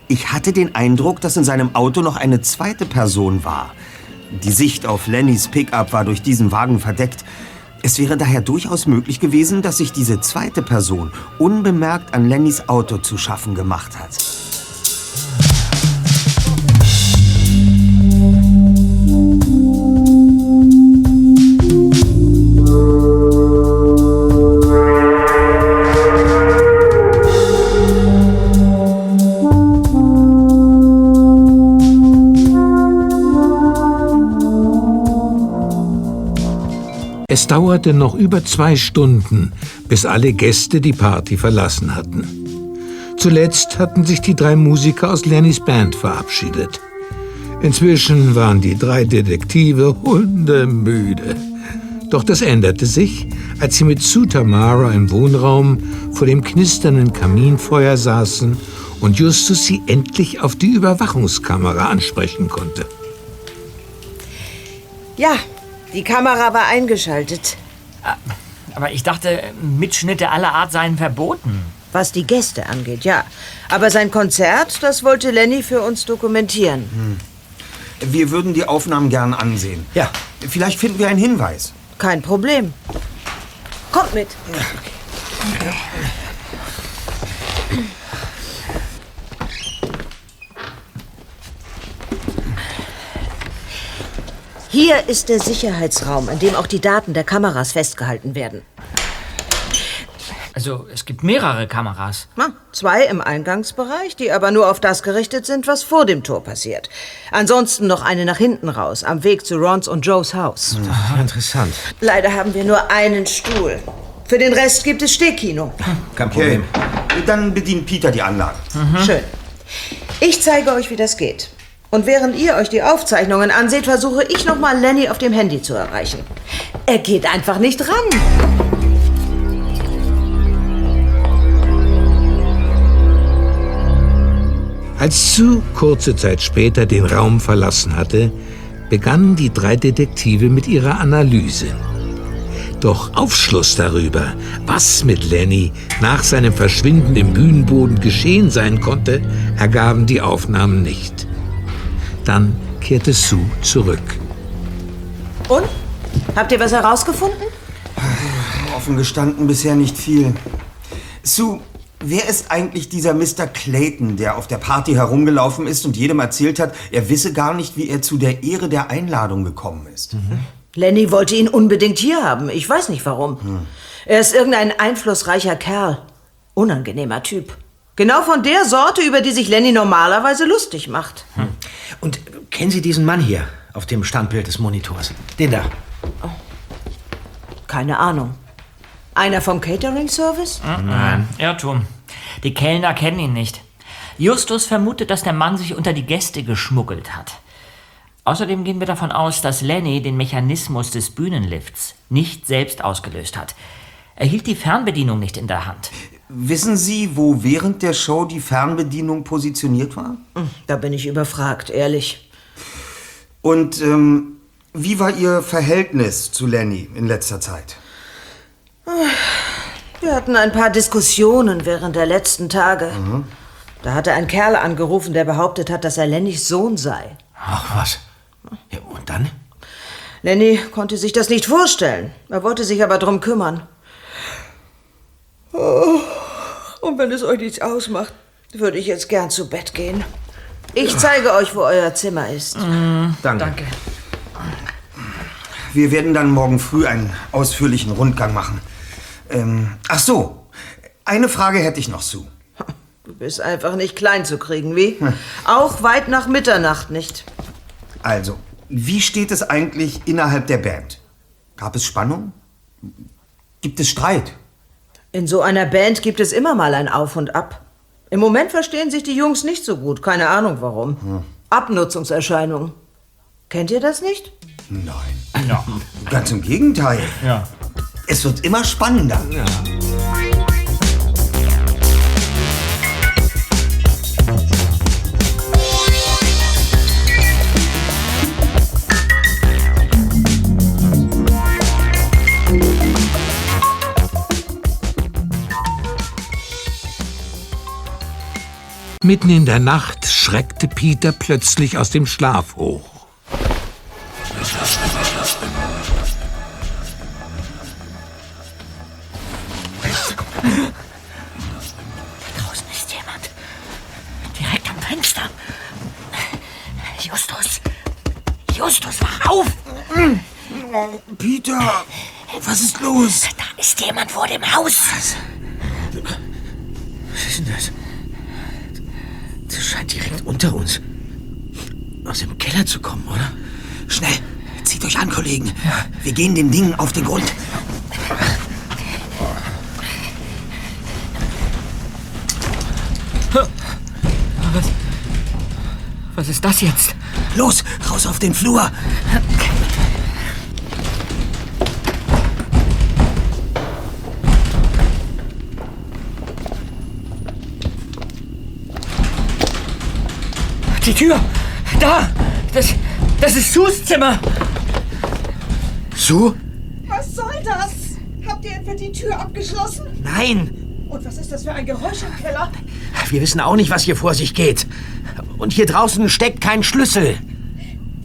Ich hatte den Eindruck, dass in seinem Auto noch eine zweite Person war. Die Sicht auf Lennys Pickup war durch diesen Wagen verdeckt. Es wäre daher durchaus möglich gewesen, dass sich diese zweite Person unbemerkt an Lennys Auto zu schaffen gemacht hat. Es dauerte noch über zwei Stunden, bis alle Gäste die Party verlassen hatten. Zuletzt hatten sich die drei Musiker aus Lennys Band verabschiedet. Inzwischen waren die drei Detektive hundemüde. Doch das änderte sich, als sie mit Sue Tamara im Wohnraum vor dem knisternden Kaminfeuer saßen und Justus sie endlich auf die Überwachungskamera ansprechen konnte. Ja, die Kamera war eingeschaltet. Aber ich dachte, Mitschnitte aller Art seien verboten. Was die Gäste angeht, ja. Aber sein Konzert, das wollte Lenny für uns dokumentieren. Wir würden die Aufnahmen gern ansehen. Ja. Vielleicht finden wir einen Hinweis. Kein Problem. Kommt mit. Hier ist der Sicherheitsraum, in dem auch die Daten der Kameras festgehalten werden. Also, es gibt mehrere Kameras. Na, zwei im Eingangsbereich, die aber nur auf das gerichtet sind, was vor dem Tor passiert. Ansonsten noch eine nach hinten raus, am Weg zu Rons und Joes Haus. Ah, interessant. Leider haben wir nur einen Stuhl. Für den Rest gibt es Stehkino. Kein Problem. Dann bedient Peter die Anlage. Schön. Ich zeige euch, wie das geht. Und während ihr euch die Aufzeichnungen anseht, versuche ich nochmal Lenny auf dem Handy zu erreichen. Er geht einfach nicht ran. Als Sue kurze Zeit später den Raum verlassen hatte, begannen die drei Detektive mit ihrer Analyse. Doch Aufschluss darüber, was mit Lenny nach seinem Verschwinden im Bühnenboden geschehen sein konnte, ergaben die Aufnahmen nicht. Dann kehrte Sue zurück. Und? Habt ihr was herausgefunden? Offen gestanden bisher nicht viel. Sue, wer ist eigentlich dieser Mr. Clayton, der auf der Party herumgelaufen ist und jedem erzählt hat, er wisse gar nicht, wie er zu der Ehre der Einladung gekommen ist? Lenny wollte ihn unbedingt hier haben. Ich weiß nicht warum. Er ist irgendein einflussreicher Kerl. Unangenehmer Typ. Genau von der Sorte, über die sich Lenny normalerweise lustig macht. Und kennen Sie diesen Mann hier auf dem Standbild des Monitors? Den da. Keine Ahnung. Einer vom Catering-Service? Nein. Irrtum. Die Kellner kennen ihn nicht. Justus vermutet, dass der Mann sich unter die Gäste geschmuggelt hat. Außerdem gehen wir davon aus, dass Lenny den Mechanismus des Bühnenlifts nicht selbst ausgelöst hat. Er hielt die Fernbedienung nicht in der Hand. Wissen Sie, wo während der Show die Fernbedienung positioniert war? Da bin ich überfragt, ehrlich. Und ähm, wie war Ihr Verhältnis zu Lenny in letzter Zeit? Wir hatten ein paar Diskussionen während der letzten Tage. Da hatte ein Kerl angerufen, der behauptet hat, dass er Lennys Sohn sei. Ach was. Ja, und dann? Lenny konnte sich das nicht vorstellen. Er wollte sich aber drum kümmern. Oh, und wenn es euch nichts ausmacht, würde ich jetzt gern zu Bett gehen. Ich zeige euch, wo euer Zimmer ist. Danke. Danke. Wir werden dann morgen früh einen ausführlichen Rundgang machen. Ähm, ach so, eine Frage hätte ich noch, Sue. [LAUGHS] Du bist einfach nicht klein zu kriegen, wie? [LAUGHS] Auch weit nach Mitternacht nicht. Also, wie steht es eigentlich innerhalb der Band? Gab es Spannung? Gibt es Streit? In so einer Band gibt es immer mal ein Auf und Ab. Im Moment verstehen sich die Jungs nicht so gut, keine Ahnung warum. Abnutzungserscheinungen. Kennt ihr das nicht? Nein. Ganz im Gegenteil. Ja. Es wird immer spannender. Mitten in der Nacht schreckte Peter plötzlich aus dem Schlaf hoch. Draußen ist jemand. Direkt am Fenster. Justus. Justus, wach auf! Peter, was ist los? Da ist jemand vor dem Haus. Was ist denn das? Das scheint direkt unter uns. Aus dem Keller zu kommen, oder? Schnell, zieht euch an, Kollegen. Wir gehen dem Ding auf den Grund. Was, was ist das jetzt? Los, raus auf den Flur. Die Tür! Da! Das, das ist Sus Zimmer! Sue? Was soll das? Habt ihr etwa die Tür abgeschlossen? Nein! Und was ist das für ein Geräusch im Keller? Wir wissen auch nicht, was hier vor sich geht. Und hier draußen steckt kein Schlüssel.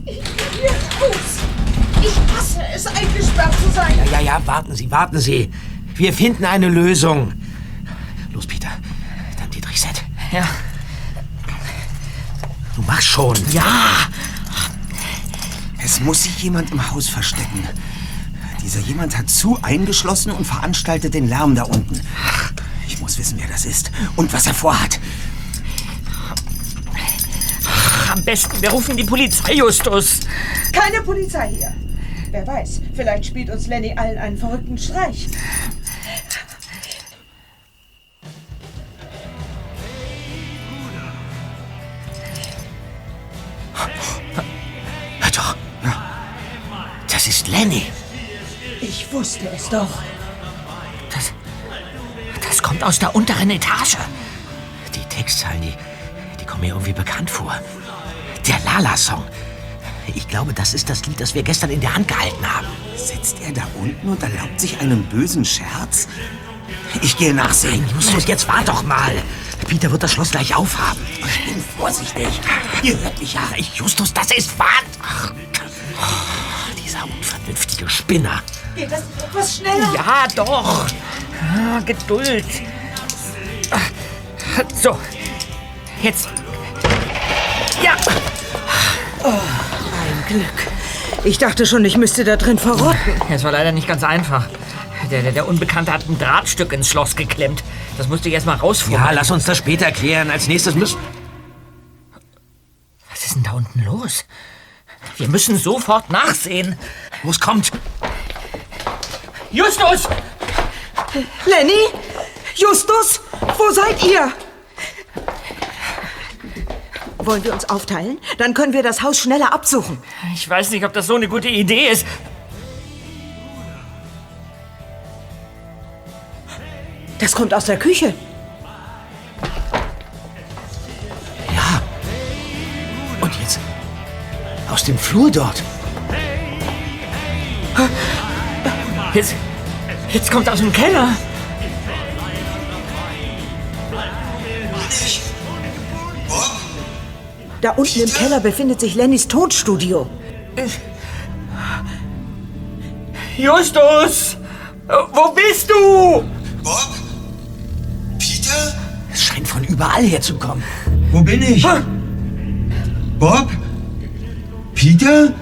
Ich will hier raus. Ich hasse es, eingesperrt zu sein. Ja, ja, ja, warten Sie, warten Sie. Wir finden eine Lösung. Los, Peter. Dann die Set. Ja. Du machst schon. Ja! Es muss sich jemand im Haus verstecken. Dieser jemand hat zu eingeschlossen und veranstaltet den Lärm da unten. Ich muss wissen, wer das ist und was er vorhat. Am besten, wir rufen die Polizei, Justus. Keine Polizei hier. Wer weiß, vielleicht spielt uns Lenny allen einen verrückten Streich. Lenny. Ich wusste es doch. Das, das kommt aus der unteren Etage. Die Textzeilen, die, die kommen mir irgendwie bekannt vor. Der Lala-Song. Ich glaube, das ist das Lied, das wir gestern in der Hand gehalten haben. Sitzt er da unten und erlaubt sich einen bösen Scherz? Ich gehe nachsehen. Nein, Justus, jetzt wart doch mal. Peter wird das Schloss gleich aufhaben. Ich bin vorsichtig. Ihr hört mich ja. Ich, Justus, das ist wahr. Dieser unvernünftige Spinner. Geht das nicht etwas schneller? Ja, doch. Ah, Geduld. So. Jetzt. Ja. Oh, ein Glück. Ich dachte schon, ich müsste da drin verrotten. Es war leider nicht ganz einfach. Der, der, der Unbekannte hat ein Drahtstück ins Schloss geklemmt. Das musste ich erst mal rausfummeln. Ja, lass uns das später klären. Als nächstes müssen... Was ist denn da unten los? Wir müssen sofort nachsehen. Los, kommt. Justus! Lenny? Justus? Wo seid ihr? Wollen wir uns aufteilen? Dann können wir das Haus schneller absuchen. Ich weiß nicht, ob das so eine gute Idee ist. Das kommt aus der Küche. Aus dem Flur dort. Jetzt, jetzt kommt aus dem Keller. Da unten im Keller befindet sich Lennys Tonstudio. Justus! Wo bist du? Bob? Peter? Es scheint von überall her zu kommen. Wo bin ich? Bob? Peter?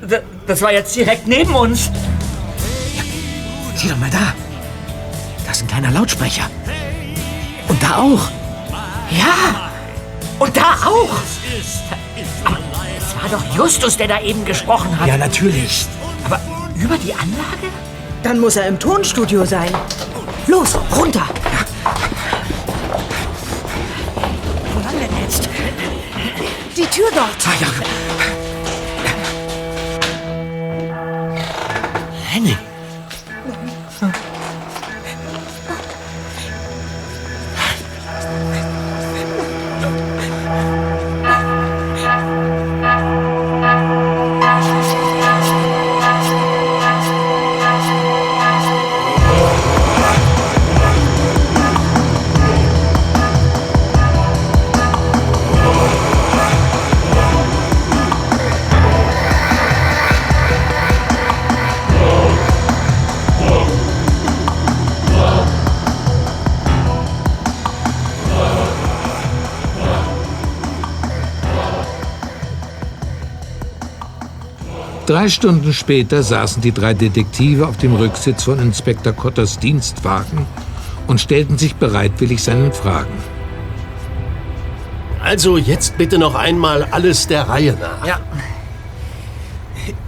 D das war jetzt direkt neben uns. Sieh doch mal da. Da ist ein kleiner Lautsprecher. Und da auch. Ja. Und da auch. Aber es war doch Justus, der da eben gesprochen hat. Ja, natürlich. Aber über die Anlage? Dann muss er im Tonstudio sein. Los, runter. Wo lang denn jetzt? Die Tür dort. Ah, ja. Lenny. Drei Stunden später saßen die drei Detektive auf dem Rücksitz von Inspektor Kotters Dienstwagen und stellten sich bereitwillig seinen Fragen. Also jetzt bitte noch einmal alles der Reihe nach. Ja.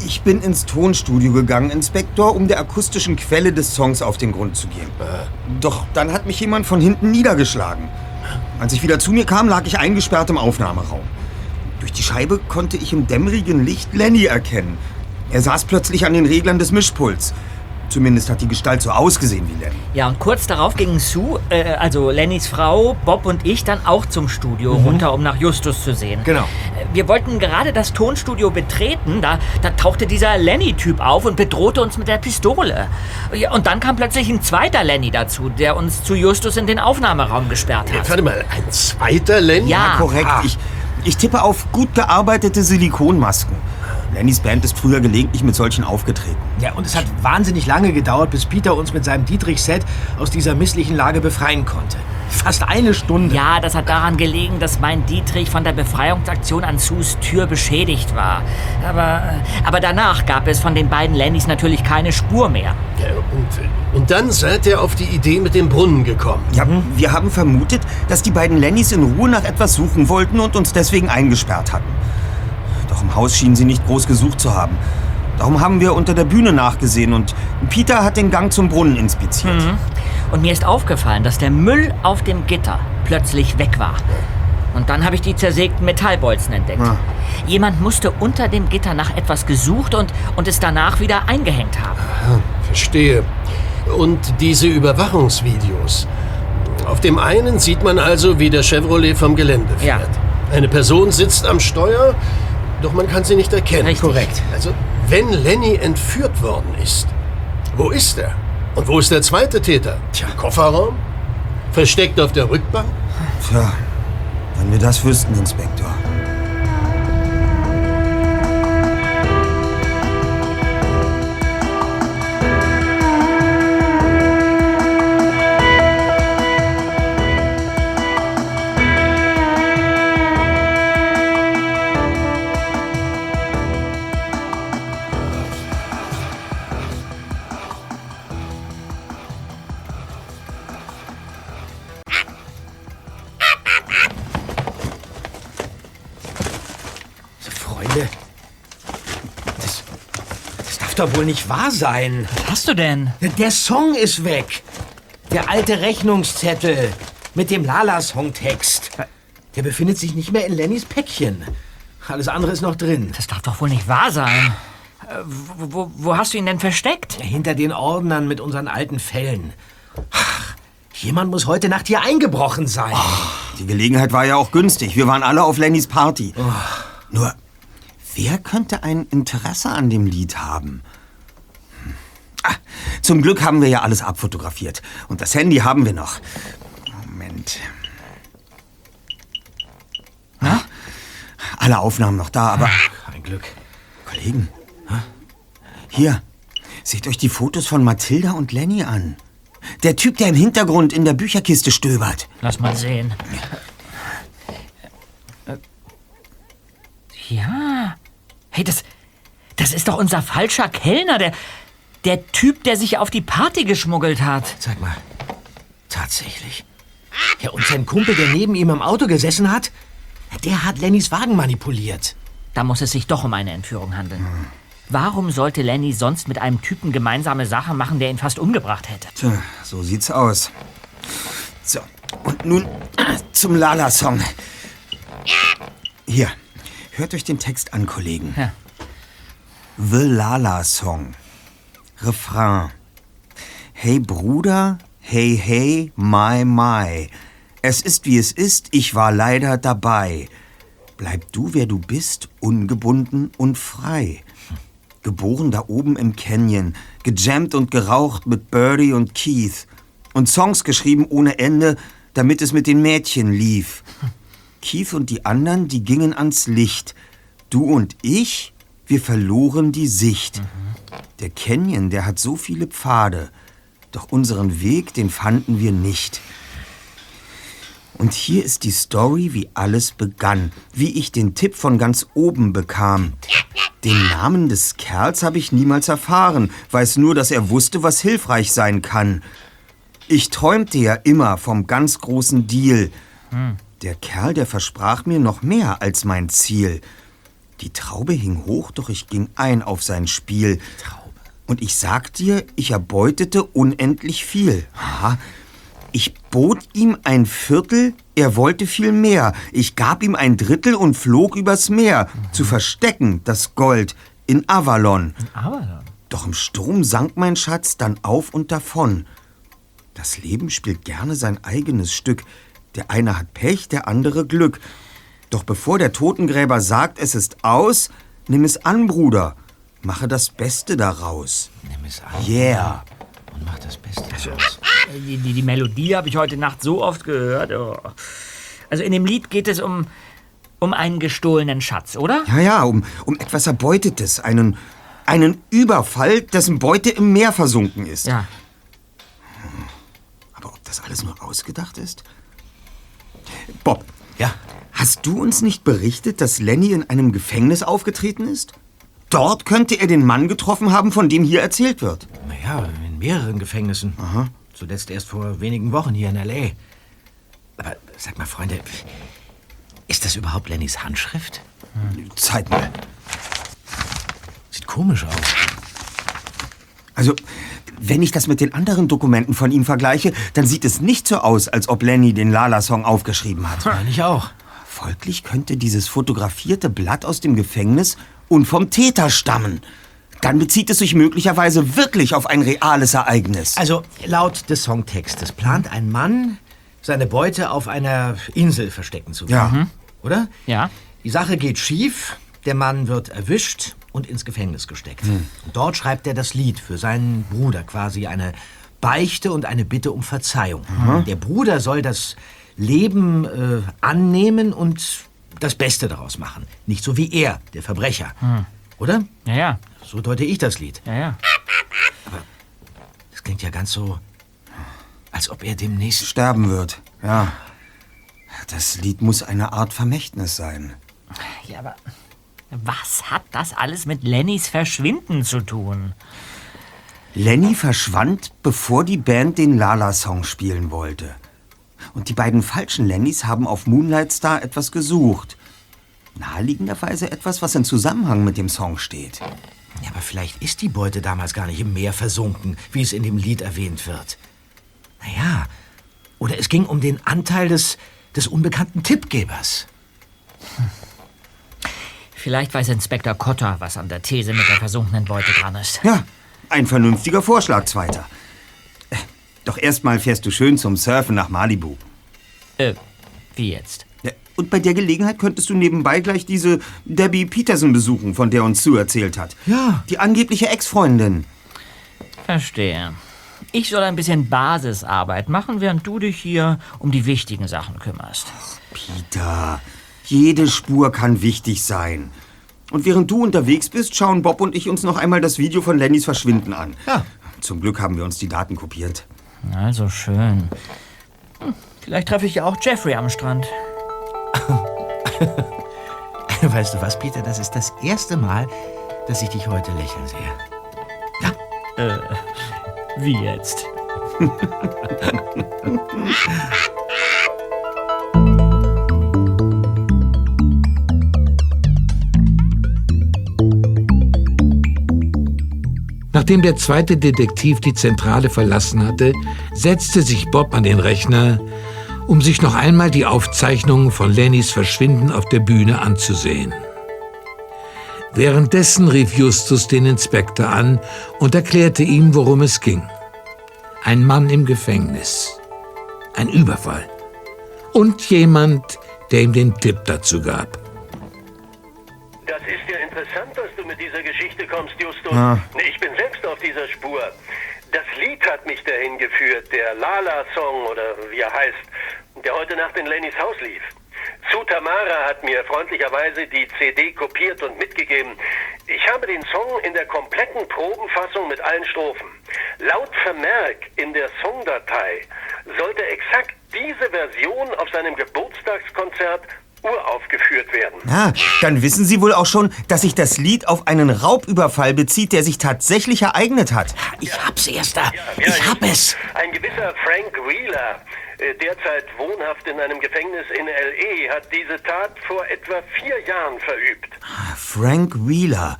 Ich bin ins Tonstudio gegangen, Inspektor, um der akustischen Quelle des Songs auf den Grund zu gehen. Doch dann hat mich jemand von hinten niedergeschlagen. Als ich wieder zu mir kam, lag ich eingesperrt im Aufnahmeraum. Durch die Scheibe konnte ich im dämmerigen Licht Lenny erkennen. Er saß plötzlich an den Reglern des Mischpuls. Zumindest hat die Gestalt so ausgesehen wie Lenny. Ja, und kurz darauf gingen Sue, äh, also Lennys Frau, Bob und ich dann auch zum Studio Mhm. runter, um nach Justus zu sehen. Genau. Äh, Wir wollten gerade das Tonstudio betreten, da, da tauchte dieser Lenny-Typ auf und bedrohte uns mit der Pistole. Ja, und dann kam plötzlich ein zweiter Lenny dazu, der uns zu Justus in den Aufnahmeraum gesperrt hat. Warte mal, ein zweiter Lenny? Ja. korrekt. Ich, ich tippe auf gut gearbeitete Silikonmasken. Lennys Band ist früher gelegentlich mit solchen aufgetreten. Ja, und es hat wahnsinnig lange gedauert, bis Peter uns mit seinem Dietrich-Set aus dieser misslichen Lage befreien konnte. Fast eine Stunde. Ja, das hat daran gelegen, dass mein Dietrich von der Befreiungsaktion an Sus Tür beschädigt war. Aber, aber danach gab es von den beiden Lennys natürlich keine Spur mehr. Ja, und, und dann seid ihr auf die Idee mit dem Brunnen gekommen. Ja, wir haben vermutet, dass die beiden Lennys in Ruhe nach etwas suchen wollten und uns deswegen eingesperrt hatten. Im Haus schienen sie nicht groß gesucht zu haben. Darum haben wir unter der Bühne nachgesehen und Peter hat den Gang zum Brunnen inspiziert. Mhm. Und mir ist aufgefallen, dass der Müll auf dem Gitter plötzlich weg war. Und dann habe ich die zersägten Metallbolzen entdeckt. Ah. Jemand musste unter dem Gitter nach etwas gesucht und, und es danach wieder eingehängt haben. Aha, verstehe. Und diese Überwachungsvideos. Auf dem einen sieht man also, wie der Chevrolet vom Gelände fährt. Eine Person sitzt am Steuer, doch man kann sie nicht erkennen. Richtig. Korrekt. Also, wenn Lenny entführt worden ist, wo ist er? Und wo ist der zweite Täter? Tja. Kofferraum? Versteckt auf der Rückbank? Tja, wenn wir das wüssten, Inspektor. Doch wohl nicht wahr sein. Was hast du denn? Der Song ist weg. Der alte Rechnungszettel mit dem Lala-Songtext. Der befindet sich nicht mehr in Lennys Päckchen. Alles andere ist noch drin. Das darf doch wohl nicht wahr sein. Äh, Wo, wo, wo hast du ihn denn versteckt? Hinter den Ordnern mit unseren alten Fällen. Ach, jemand muss heute Nacht hier eingebrochen sein. Die Gelegenheit war ja auch günstig. Wir waren alle auf Lennys Party. Nur, wer könnte ein Interesse an dem Lied haben? Hm. Ah, zum Glück haben wir ja alles abfotografiert. Und das Handy haben wir noch. Moment. Na? Alle Aufnahmen noch da, aber... Ein Glück. Kollegen, hier, seht euch die Fotos von Mathilda und Lenny an. Der Typ, der im Hintergrund in der Bücherkiste stöbert. Lass mal sehen. Ja. Hey, das, das ist doch unser falscher Kellner, der, der Typ, der sich auf die Party geschmuggelt hat. Zeig mal. Tatsächlich. Ja, und sein Kumpel, der neben ihm im Auto gesessen hat, der hat Lennys Wagen manipuliert. Da muss es sich doch um eine Entführung handeln. Warum sollte Lenny sonst mit einem Typen gemeinsame Sachen machen, der ihn fast umgebracht hätte? Tja, so sieht's aus. So, und nun [CLEARS THROAT] zum Lala-Song. Hier, hört euch den Text an, Kollegen. Ja. The Lala Song. Refrain. Hey Bruder, hey hey, my my. Es ist wie es ist, ich war leider dabei. Bleib du, wer du bist, ungebunden und frei. Geboren da oben im Canyon, gejammt und geraucht mit Birdie und Keith. Und Songs geschrieben ohne Ende, damit es mit den Mädchen lief. Keith und die anderen, die gingen ans Licht. Du und ich, wir verloren die Sicht. Der Canyon, der hat so viele Pfade. Doch unseren Weg, den fanden wir nicht. Und hier ist die Story, wie alles begann. Wie ich den Tipp von ganz oben bekam. Den Namen des Kerls habe ich niemals erfahren, weiß nur, dass er wusste, was hilfreich sein kann. Ich träumte ja immer vom ganz großen Deal. Der Kerl, der versprach mir noch mehr als mein Ziel. Die Traube hing hoch, doch ich ging ein auf sein Spiel. Und ich sag dir, ich erbeutete unendlich viel. Aha. Ich bot ihm ein Viertel, er wollte viel mehr. Ich gab ihm ein Drittel und flog übers Meer, zu verstecken das Gold in Avalon. Avalon? Doch im Sturm sank mein Schatz dann auf und davon. Das Leben spielt gerne sein eigenes Stück. Der eine hat Pech, der andere Glück. Doch bevor der Totengräber sagt, es ist aus, nimm es an, Bruder. Mache das Beste daraus. Nimm es an. Yeah. Und mach das Beste daraus. Die, die, die Melodie habe ich heute Nacht so oft gehört. Oh. Also in dem Lied geht es um, Um einen gestohlenen Schatz, oder? Ja, ja, um, um etwas Erbeutetes. Einen, einen Überfall, dessen Beute im Meer versunken ist. Ja. Aber ob das alles nur ausgedacht ist? Bob. Ja? Hast du uns nicht berichtet, dass Lenny in einem Gefängnis aufgetreten ist? Dort könnte er den Mann getroffen haben, von dem hier erzählt wird. Naja, in mehreren Gefängnissen. Aha. Zuletzt erst vor wenigen Wochen hier in L.A. Aber sag mal, Freunde, ist das überhaupt Lennys Handschrift? Zeit mal. Sieht komisch aus. Also, wenn ich das mit den anderen Dokumenten von ihm vergleiche, dann sieht es nicht so aus, als ob Lenny den Lala-Song aufgeschrieben hat. Meine ich auch. Folglich könnte dieses fotografierte Blatt aus dem Gefängnis und vom Täter stammen. Dann bezieht es sich möglicherweise wirklich auf ein reales Ereignis. Also, laut des Songtextes plant ein Mann, seine Beute auf einer Insel verstecken zu Ja. wollen. Mhm. Oder? Ja. Die Sache geht schief, der Mann wird erwischt und ins Gefängnis gesteckt. Hm. Dort schreibt er das Lied für seinen Bruder, quasi eine Beichte und eine Bitte um Verzeihung. Mhm. Der Bruder soll das Leben äh, annehmen und das Beste daraus machen. Nicht so wie er, der Verbrecher. Hm. Oder? Ja, ja. So deute ich das Lied. Ja, ja. Das klingt ja ganz so, als ob er demnächst... Sterben wird, ja. Das Lied muss eine Art Vermächtnis sein. Ja, aber was hat das alles mit Lennys Verschwinden zu tun? Lenny verschwand, bevor die Band den Lala-Song spielen wollte. Und die beiden falschen Lennys haben auf Moonlight Star etwas gesucht. Naheliegenderweise etwas, was in Zusammenhang mit dem Song steht. Ja, aber vielleicht ist die Beute damals gar nicht im Meer versunken, wie es in dem Lied erwähnt wird. Naja, oder es ging um den Anteil des, des unbekannten Tippgebers. [LAUGHS] Vielleicht weiß Inspektor Cotter, was an der These mit der versunkenen Beute dran ist. Ja, ein vernünftiger Vorschlag, Zweiter. Äh, Doch erstmal fährst du schön zum Surfen nach Malibu. Äh, wie jetzt? Und bei der Gelegenheit könntest du nebenbei gleich diese Debbie Peterson besuchen, von der uns Sue erzählt hat. Ja. Die angebliche Ex-Freundin. Verstehe. Ich soll ein bisschen Basisarbeit machen, während du dich hier um die wichtigen Sachen kümmerst. Peter, jede Spur kann wichtig sein. Und während du unterwegs bist, schauen Bob und ich uns noch einmal das Video von Lennys Verschwinden an. Ja. Zum Glück haben wir uns die Daten kopiert. Also schön. Hm, Vielleicht treffe ich ja auch Jeffrey am Strand. [LAUGHS] Weißt du was, Peter? Das ist das erste Mal, dass ich dich heute lächeln sehe. Äh, wie jetzt? [LAUGHS] Nachdem der zweite Detektiv die Zentrale verlassen hatte, setzte sich Bob an den Rechner, um sich noch einmal die Aufzeichnungen von Lennys Verschwinden auf der Bühne anzusehen. Währenddessen rief Justus den Inspektor an und erklärte ihm, worum es ging. Ein Mann im Gefängnis. Ein Überfall. Und jemand, der ihm den Tipp dazu gab. Das ist ja interessant, dass mit dieser Geschichte kommst, Justus. Ah. Ich bin selbst auf dieser Spur. Das Lied hat mich dahin geführt, der Lala-Song oder wie er heißt, der heute Nacht in Lennys Haus lief. Sue Tamara hat mir freundlicherweise die CD kopiert und mitgegeben. Ich habe den Song in der kompletten Probenfassung mit allen Strophen. Laut Vermerk in der Songdatei sollte exakt diese Version auf seinem Geburtstagskonzert uraufgeführt werden. Ah, dann wissen Sie wohl auch schon, dass sich das Lied auf einen Raubüberfall bezieht, der sich tatsächlich ereignet hat. Ich hab's, Erster. ich hab es. Ein gewisser Frank Wheeler, äh, derzeit wohnhaft in einem Gefängnis in L.E., hat diese Tat vor etwa vier Jahren verübt. Frank Wheeler.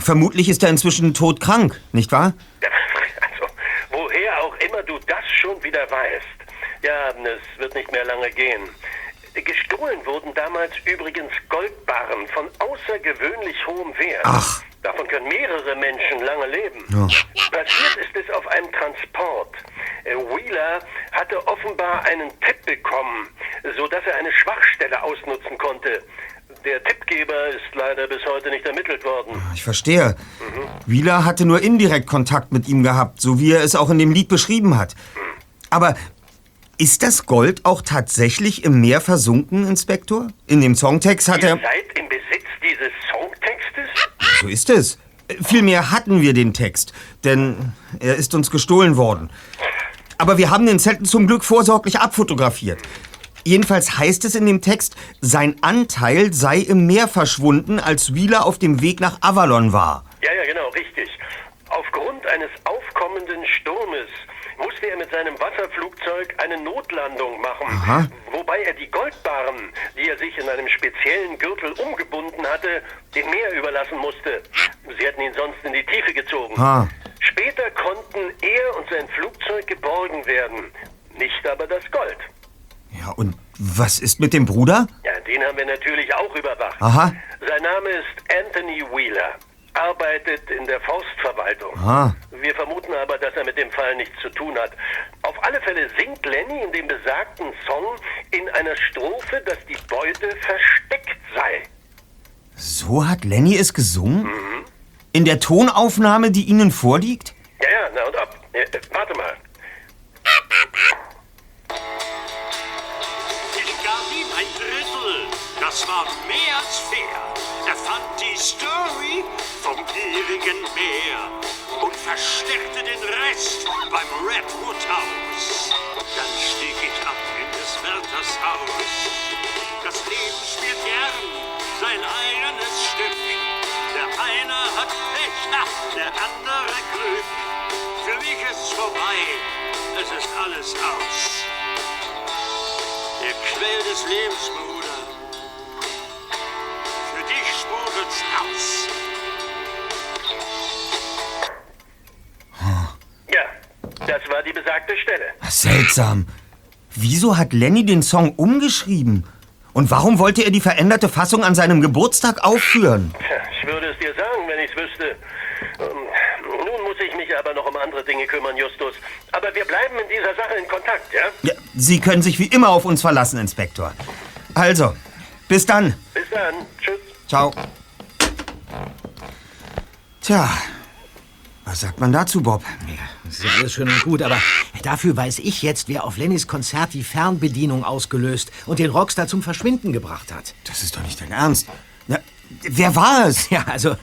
Vermutlich ist er inzwischen todkrank, nicht wahr? Also, woher auch immer du das schon wieder weißt. Ja, es wird nicht mehr lange gehen. Gestohlen wurden damals übrigens Goldbarren von außergewöhnlich hohem Wert. Ach. Davon können mehrere Menschen lange leben. Ja. Passiert ist es auf einem Transport. Äh, Wheeler hatte offenbar einen Tipp bekommen, sodass er eine Schwachstelle ausnutzen konnte. Der Tippgeber ist leider bis heute nicht ermittelt worden. Ich verstehe. Wheeler hatte nur indirekt Kontakt mit ihm gehabt, so wie er es auch in dem Lied beschrieben hat. Aber Ist das Gold auch tatsächlich im Meer versunken, Inspektor? In dem Songtext hat er... Ihr seid im Besitz dieses Songtextes? So ist es. Vielmehr hatten wir den Text, denn er ist uns gestohlen worden. Aber wir haben den Zettel zum Glück vorsorglich abfotografiert. Jedenfalls heißt es in dem Text, sein Anteil sei im Meer verschwunden, als Wheeler auf dem Weg nach Avalon war. Ja, ja, genau, richtig. Aufgrund eines aufkommenden Sturmes musste er mit seinem Wasserflugzeug eine Notlandung machen. Aha. Wobei er die Goldbarren, die er sich in einem speziellen Gürtel umgebunden hatte, dem Meer überlassen musste. Sie hätten ihn sonst in die Tiefe gezogen. Ah. Später konnten er und sein Flugzeug geborgen werden. Nicht aber das Gold. Ja, und was ist mit dem Bruder? Ja, den haben wir natürlich auch überwacht. Aha. Sein Name ist Anthony Wheeler. Arbeitet in der Forstverwaltung. Ah. Wir vermuten aber, dass er mit dem Fall nichts zu tun hat. Auf alle Fälle singt Lenny in dem besagten Song in einer Strophe, dass die Beute versteckt sei. So hat Lenny es gesungen? Mhm. In der Tonaufnahme, die Ihnen vorliegt? Ja, ja, na und ab. Äh, äh, warte mal. Ich gab ihm ein Drittel, das war mehr als fair. Er fand die Story vom gierigen Meer und versteckte den Rest beim Redwood House. Dann stieg ich ab in des Wärters Haus. Das Leben spielt gern sein eigenes Stück. Der eine hat Pech, der andere Glück. Für mich ist's vorbei, es ist alles aus. Der Quell des Lebens, Bruder. Das war die besagte Stelle. Seltsam. Wieso hat Lenny den Song umgeschrieben? Und warum wollte er die veränderte Fassung an seinem Geburtstag aufführen? Ich würde es dir sagen, wenn ich's wüsste. Ähm, nun muss ich mich aber noch um andere Dinge kümmern, Justus. Aber wir bleiben in dieser Sache in Kontakt, ja? Ja, Sie können sich wie immer auf uns verlassen, Inspektor. Also, bis dann. Bis dann. Tschüss. Ciao. Tja, was sagt man dazu, Bob? Das ist ja alles schön und gut, aber dafür weiß ich jetzt, wer auf Lennys Konzert die Fernbedienung ausgelöst und den Rockstar zum Verschwinden gebracht hat. Das ist doch nicht dein Ernst. Na, wer war es? [LAUGHS] Ja, also,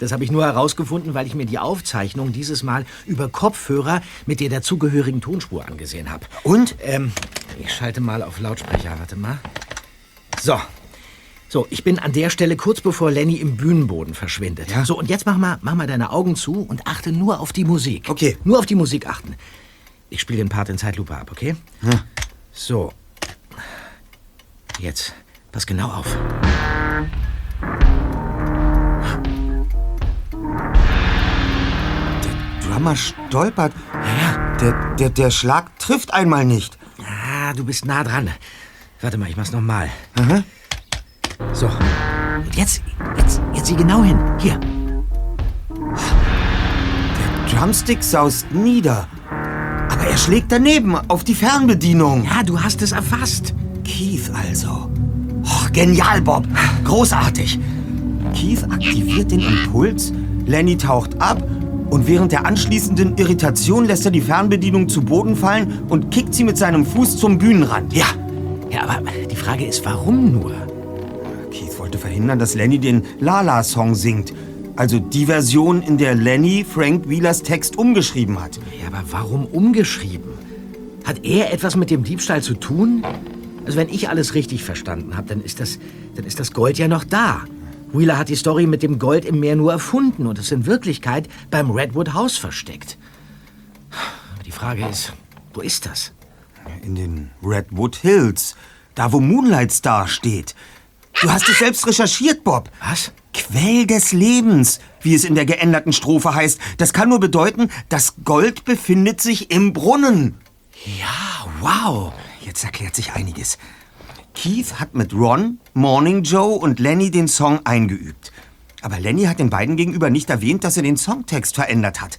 das habe ich nur herausgefunden, weil ich mir die Aufzeichnung dieses Mal über Kopfhörer mit der dazugehörigen Tonspur angesehen habe. Und? Ähm, ich schalte mal auf Lautsprecher, warte mal. So. So, ich bin an der Stelle kurz bevor Lenny im Bühnenboden verschwindet. So, und jetzt mach mal, mach mal deine Augen zu und achte nur auf die Musik. Okay. Nur auf die Musik achten. Ich spiele den Part in Zeitlupe ab, okay? So. Jetzt, pass genau auf. Drummer stolpert. Ja, Der, der, der Schlag trifft einmal nicht. Ah, du bist nah dran. Warte mal, ich mach's nochmal. So. Und jetzt, jetzt, jetzt sieh genau hin. Hier. Der Drumstick saust nieder. Aber er schlägt daneben auf die Fernbedienung. Ja, du hast es erfasst. Keith also. Oh, genial, Bob. Großartig. Keith aktiviert den Impuls, Lenny taucht ab und während der anschließenden Irritation lässt er die Fernbedienung zu Boden fallen und kickt sie mit seinem Fuß zum Bühnenrand. Ja. Ja, aber die Frage ist, warum nur? Wollte verhindern, dass Lenny den Lala-Song singt. Also die Version, in der Lenny Frank Wheelers Text umgeschrieben hat. Ja, aber warum umgeschrieben? Hat er etwas mit dem Diebstahl zu tun? Also wenn ich alles richtig verstanden habe, dann ist das, dann ist das Gold ja noch da. Wheeler hat die Story mit dem Gold im Meer nur erfunden und ist in Wirklichkeit beim Redwood House versteckt. Aber die Frage ist, wo ist das? In den Redwood Hills. Da, wo Moonlight Star steht. Du hast es selbst recherchiert, Bob. Was? Quell des Lebens, wie es in der geänderten Strophe heißt. Das kann nur bedeuten, das Gold befindet sich im Brunnen. Ja, wow. Jetzt erklärt sich einiges. Keith hat mit Ron, Morning Joe und Lenny den Song eingeübt. Aber Lenny hat den beiden gegenüber nicht erwähnt, dass er den Songtext verändert hat.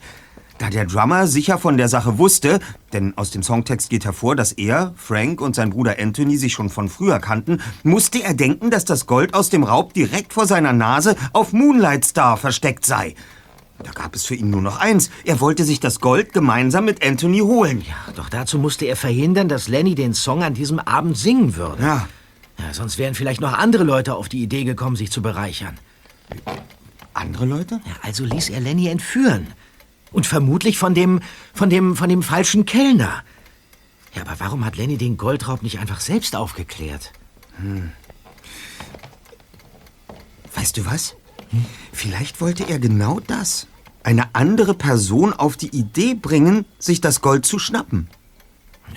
Da der Drummer sicher von der Sache wusste, denn aus dem Songtext geht hervor, dass er, Frank und sein Bruder Anthony sich schon von früher kannten, musste er denken, dass das Gold aus dem Raub direkt vor seiner Nase auf Moonlight Star versteckt sei. Da gab es für ihn nur noch eins. Er wollte sich das Gold gemeinsam mit Anthony holen. Ja, doch dazu musste er verhindern, dass Lenny den Song an diesem Abend singen würde. Ja. ja sonst wären vielleicht noch andere Leute auf die Idee gekommen, sich zu bereichern. Andere Leute? Ja, also ließ er Lenny entführen. Und vermutlich von dem, von dem, von dem falschen Kellner. Ja, aber warum hat Lenny den Goldraub nicht einfach selbst aufgeklärt? Hm. Weißt du was? Hm? Vielleicht wollte er genau das. Eine andere Person auf die Idee bringen, sich das Gold zu schnappen.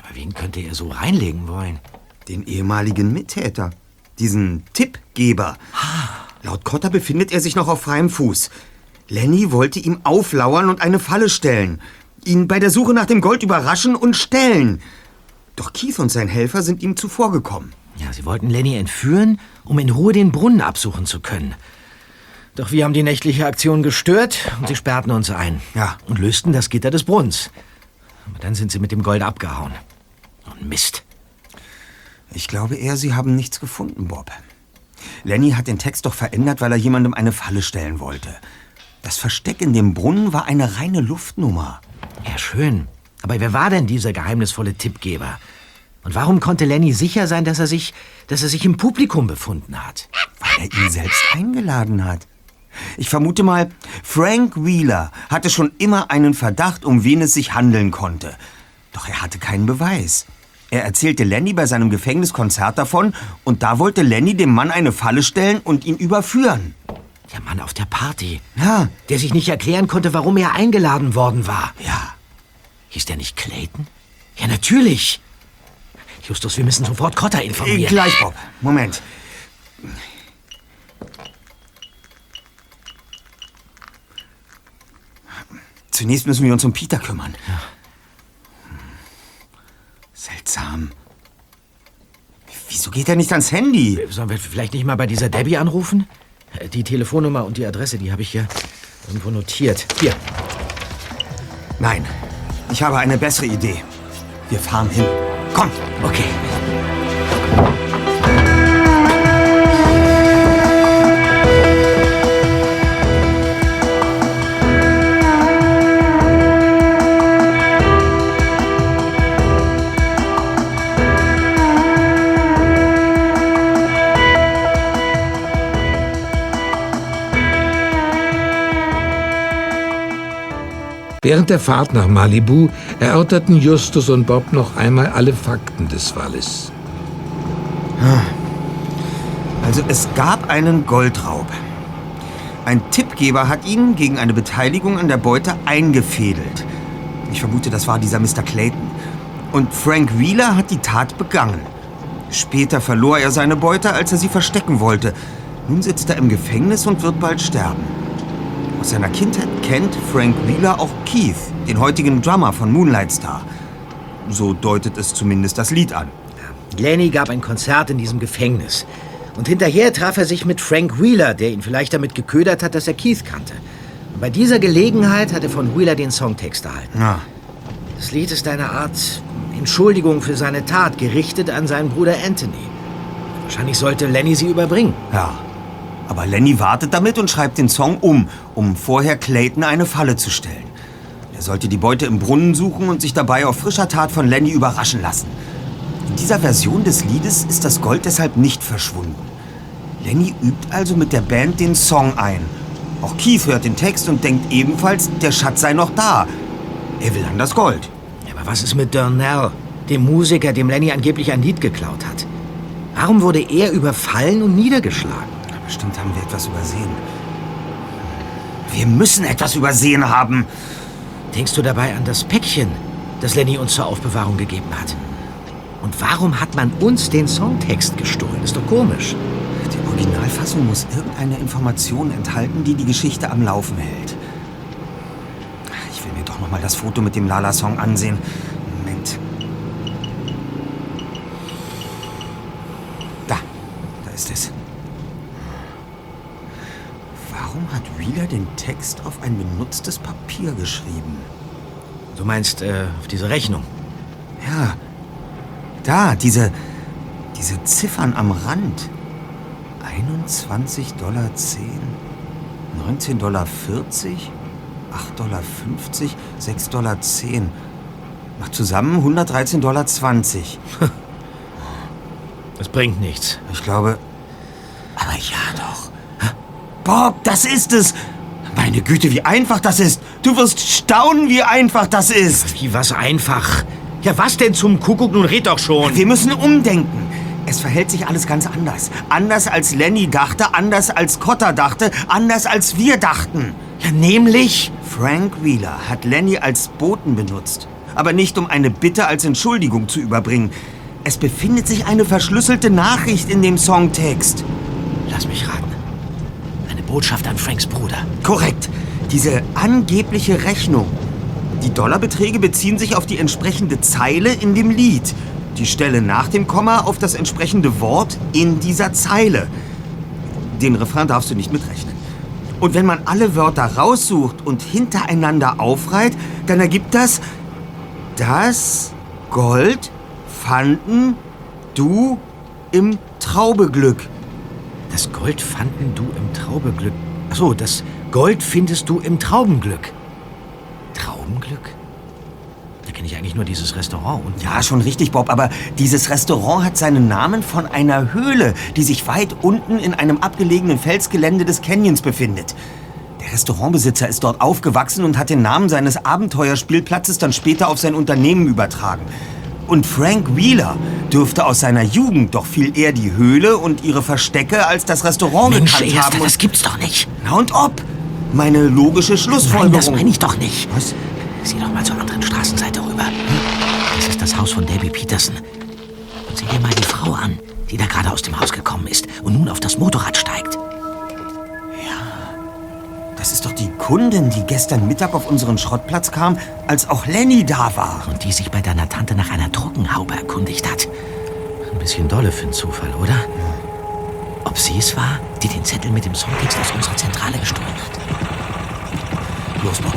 Aber wen könnte er so reinlegen wollen? Den ehemaligen Mittäter. Diesen Tippgeber. Laut Cotter befindet er sich noch auf freiem Fuß. Lenny wollte ihm auflauern und eine Falle stellen. Ihn bei der Suche nach dem Gold überraschen und stellen. Doch Keith und sein Helfer sind ihm zuvorgekommen. Ja, sie wollten Lenny entführen, um in Ruhe den Brunnen absuchen zu können. Doch wir haben die nächtliche Aktion gestört und sie sperrten uns ein. Ja. Und lösten das Gitter des Brunnens. Aber dann sind sie mit dem Gold abgehauen. Und Mist. Ich glaube eher, sie haben nichts gefunden, Bob. Lenny hat den Text doch verändert, weil er jemandem eine Falle stellen wollte. Das Versteck in dem Brunnen war eine reine Luftnummer. Ja, schön. Aber wer war denn dieser geheimnisvolle Tippgeber? Und warum konnte Lenny sicher sein, dass er sich, dass er sich im Publikum befunden hat? Weil er ihn selbst eingeladen hat. Ich vermute mal, Frank Wheeler hatte schon immer einen Verdacht, um wen es sich handeln konnte. Doch er hatte keinen Beweis. Er erzählte Lenny bei seinem Gefängniskonzert davon und da wollte Lenny dem Mann eine Falle stellen und ihn überführen. Der Mann auf der Party. Ja. Der sich nicht erklären konnte, warum er eingeladen worden war. Ja. Hieß der nicht Clayton? Ja, natürlich. Justus, wir müssen sofort Cotter informieren. Äh, gleich, Bob. Moment. Zunächst müssen wir uns um Peter kümmern. Ja. Seltsam. Wieso geht er nicht ans Handy? Sollen wir vielleicht nicht mal bei dieser Debbie anrufen? Die Telefonnummer und die Adresse, die habe ich hier irgendwo notiert. Hier. Nein, ich habe eine bessere Idee. Wir fahren hin. Komm. Okay. Während der Fahrt nach Malibu erörterten Justus und Bob noch einmal alle Fakten des Falles. Also es gab einen Goldraub. Ein Tippgeber hat ihn gegen eine Beteiligung an der Beute eingefädelt. Ich vermute, das war dieser Mr. Clayton. Und Frank Wheeler hat die Tat begangen. Später verlor er seine Beute, als er sie verstecken wollte. Nun sitzt er im Gefängnis und wird bald sterben. Aus seiner Kindheit kennt Frank Wheeler auch Keith, den heutigen Drummer von Moonlight Star. So deutet es zumindest das Lied an. Lenny gab ein Konzert in diesem Gefängnis. Und hinterher traf er sich mit Frank Wheeler, der ihn vielleicht damit geködert hat, dass er Keith kannte. Und bei dieser Gelegenheit hat er von Wheeler den Songtext erhalten. Ja. Das Lied ist eine Art Entschuldigung für seine Tat, gerichtet an seinen Bruder Anthony. Wahrscheinlich sollte Lenny sie überbringen. Ja. Aber Lenny wartet damit und schreibt den Song um, um vorher Clayton eine Falle zu stellen. Er sollte die Beute im Brunnen suchen und sich dabei auf frischer Tat von Lenny überraschen lassen. In dieser Version des Liedes ist das Gold deshalb nicht verschwunden. Lenny übt also mit der Band den Song ein. Auch Keith hört den Text und denkt ebenfalls, der Schatz sei noch da. Er will an das Gold. Aber was ist mit Durnell, dem Musiker, dem Lenny angeblich ein Lied geklaut hat? Warum wurde er überfallen und niedergeschlagen? Bestimmt haben wir etwas übersehen. Wir müssen etwas übersehen haben. Denkst du dabei an das Päckchen, das Lenny uns zur Aufbewahrung gegeben hat? Und warum hat man uns den Songtext gestohlen? Ist doch komisch. Die Originalfassung muss irgendeine Information enthalten, die die Geschichte am Laufen hält. Ich will mir doch noch mal das Foto mit dem Lala-Song ansehen. Moment. Da, da ist es. Warum hat Wheeler den Text auf ein benutztes Papier geschrieben? Du meinst äh, auf diese Rechnung? Ja. Da, diese, diese Ziffern am Rand. 21,10 Dollar, 19,40 Dollar, 8,50 Dollar, 6,10 Dollar. Macht zusammen 113,20 Dollar. Das bringt nichts. Ich glaube. Aber ja doch. Bob, das ist es. Meine Güte, wie einfach das ist. Du wirst staunen, wie einfach das ist. Wie was einfach? Ja, was denn zum Kuckuck? Nun red doch schon. Wir müssen umdenken. Es verhält sich alles ganz anders. Anders als Lenny dachte, anders als Cotter dachte, anders als wir dachten. Ja, nämlich? Frank Wheeler hat Lenny als Boten benutzt. Aber nicht um eine Bitte als Entschuldigung zu überbringen. Es befindet sich eine verschlüsselte Nachricht in dem Songtext. Lass mich raten. Botschaft an Franks Bruder. Korrekt. Diese angebliche Rechnung. Die Dollarbeträge beziehen sich auf die entsprechende Zeile in dem Lied. Die Stelle nach dem Komma auf das entsprechende Wort in dieser Zeile. Den Refrain darfst du nicht mitrechnen. Und wenn man alle Wörter raussucht und hintereinander aufreiht, dann ergibt das das Gold fanden du im Traubeglück. Das Gold fanden du im Traubeglück. Ach so, das Gold findest du im Traubenglück. Traubenglück? Da kenne ich eigentlich nur dieses Restaurant. Und Ja, schon richtig, Bob, aber dieses Restaurant hat seinen Namen von einer Höhle, die sich weit unten in einem abgelegenen Felsgelände des Canyons befindet. Der Restaurantbesitzer ist dort aufgewachsen und hat den Namen seines Abenteuerspielplatzes dann später auf sein Unternehmen übertragen. Und Frank Wheeler dürfte aus seiner Jugend doch viel eher die Höhle und ihre Verstecke als das Restaurant Mensch, gekannt Erster, haben. das gibt's doch nicht. Na und ob? Meine logische Schlussfolgerung. Nein, das meine ich doch nicht. Was? Sieh doch mal zur anderen Straßenseite rüber. Das ist das Haus von Debbie Peterson. Und sieh dir mal die Frau an, die da gerade aus dem Haus gekommen ist und nun auf das Motorrad steigt. Das ist doch die Kundin, die gestern Mittag auf unseren Schrottplatz kam, als auch Lenny da war. Und die sich bei deiner Tante nach einer Trockenhaube erkundigt hat. Ein bisschen dolle für einen Zufall, oder? Ob sie es war, die den Zettel mit dem Songtext aus unserer Zentrale gestohlen hat? Los, Bob.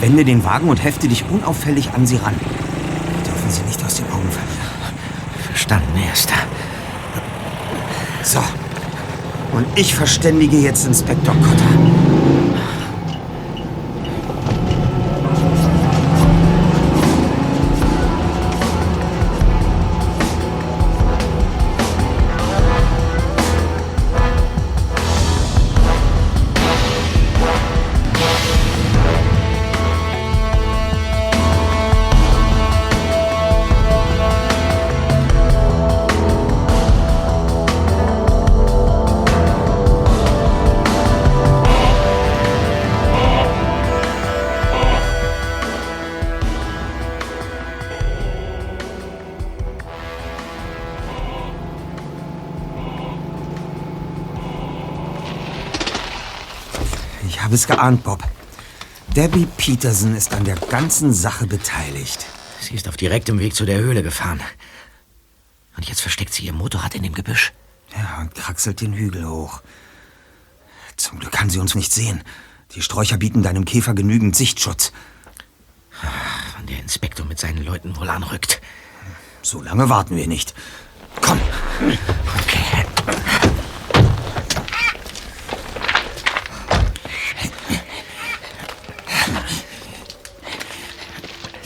Wende den Wagen und hefte dich unauffällig an sie ran. Wir dürfen sie nicht aus den Augen verlieren. Verstanden, Erster. So. Und ich verständige jetzt Inspektor Cotter. Geahnt, Bob. Debbie Peterson ist an der ganzen Sache beteiligt. Sie ist auf direktem Weg zu der Höhle gefahren. Und jetzt versteckt sie ihr Motorrad in dem Gebüsch. Ja, und kraxelt den Hügel hoch. Zum Glück kann sie uns nicht sehen. Die Sträucher bieten deinem Käfer genügend Sichtschutz. Wann der Inspektor mit seinen Leuten wohl anrückt. So lange warten wir nicht. Komm. Okay.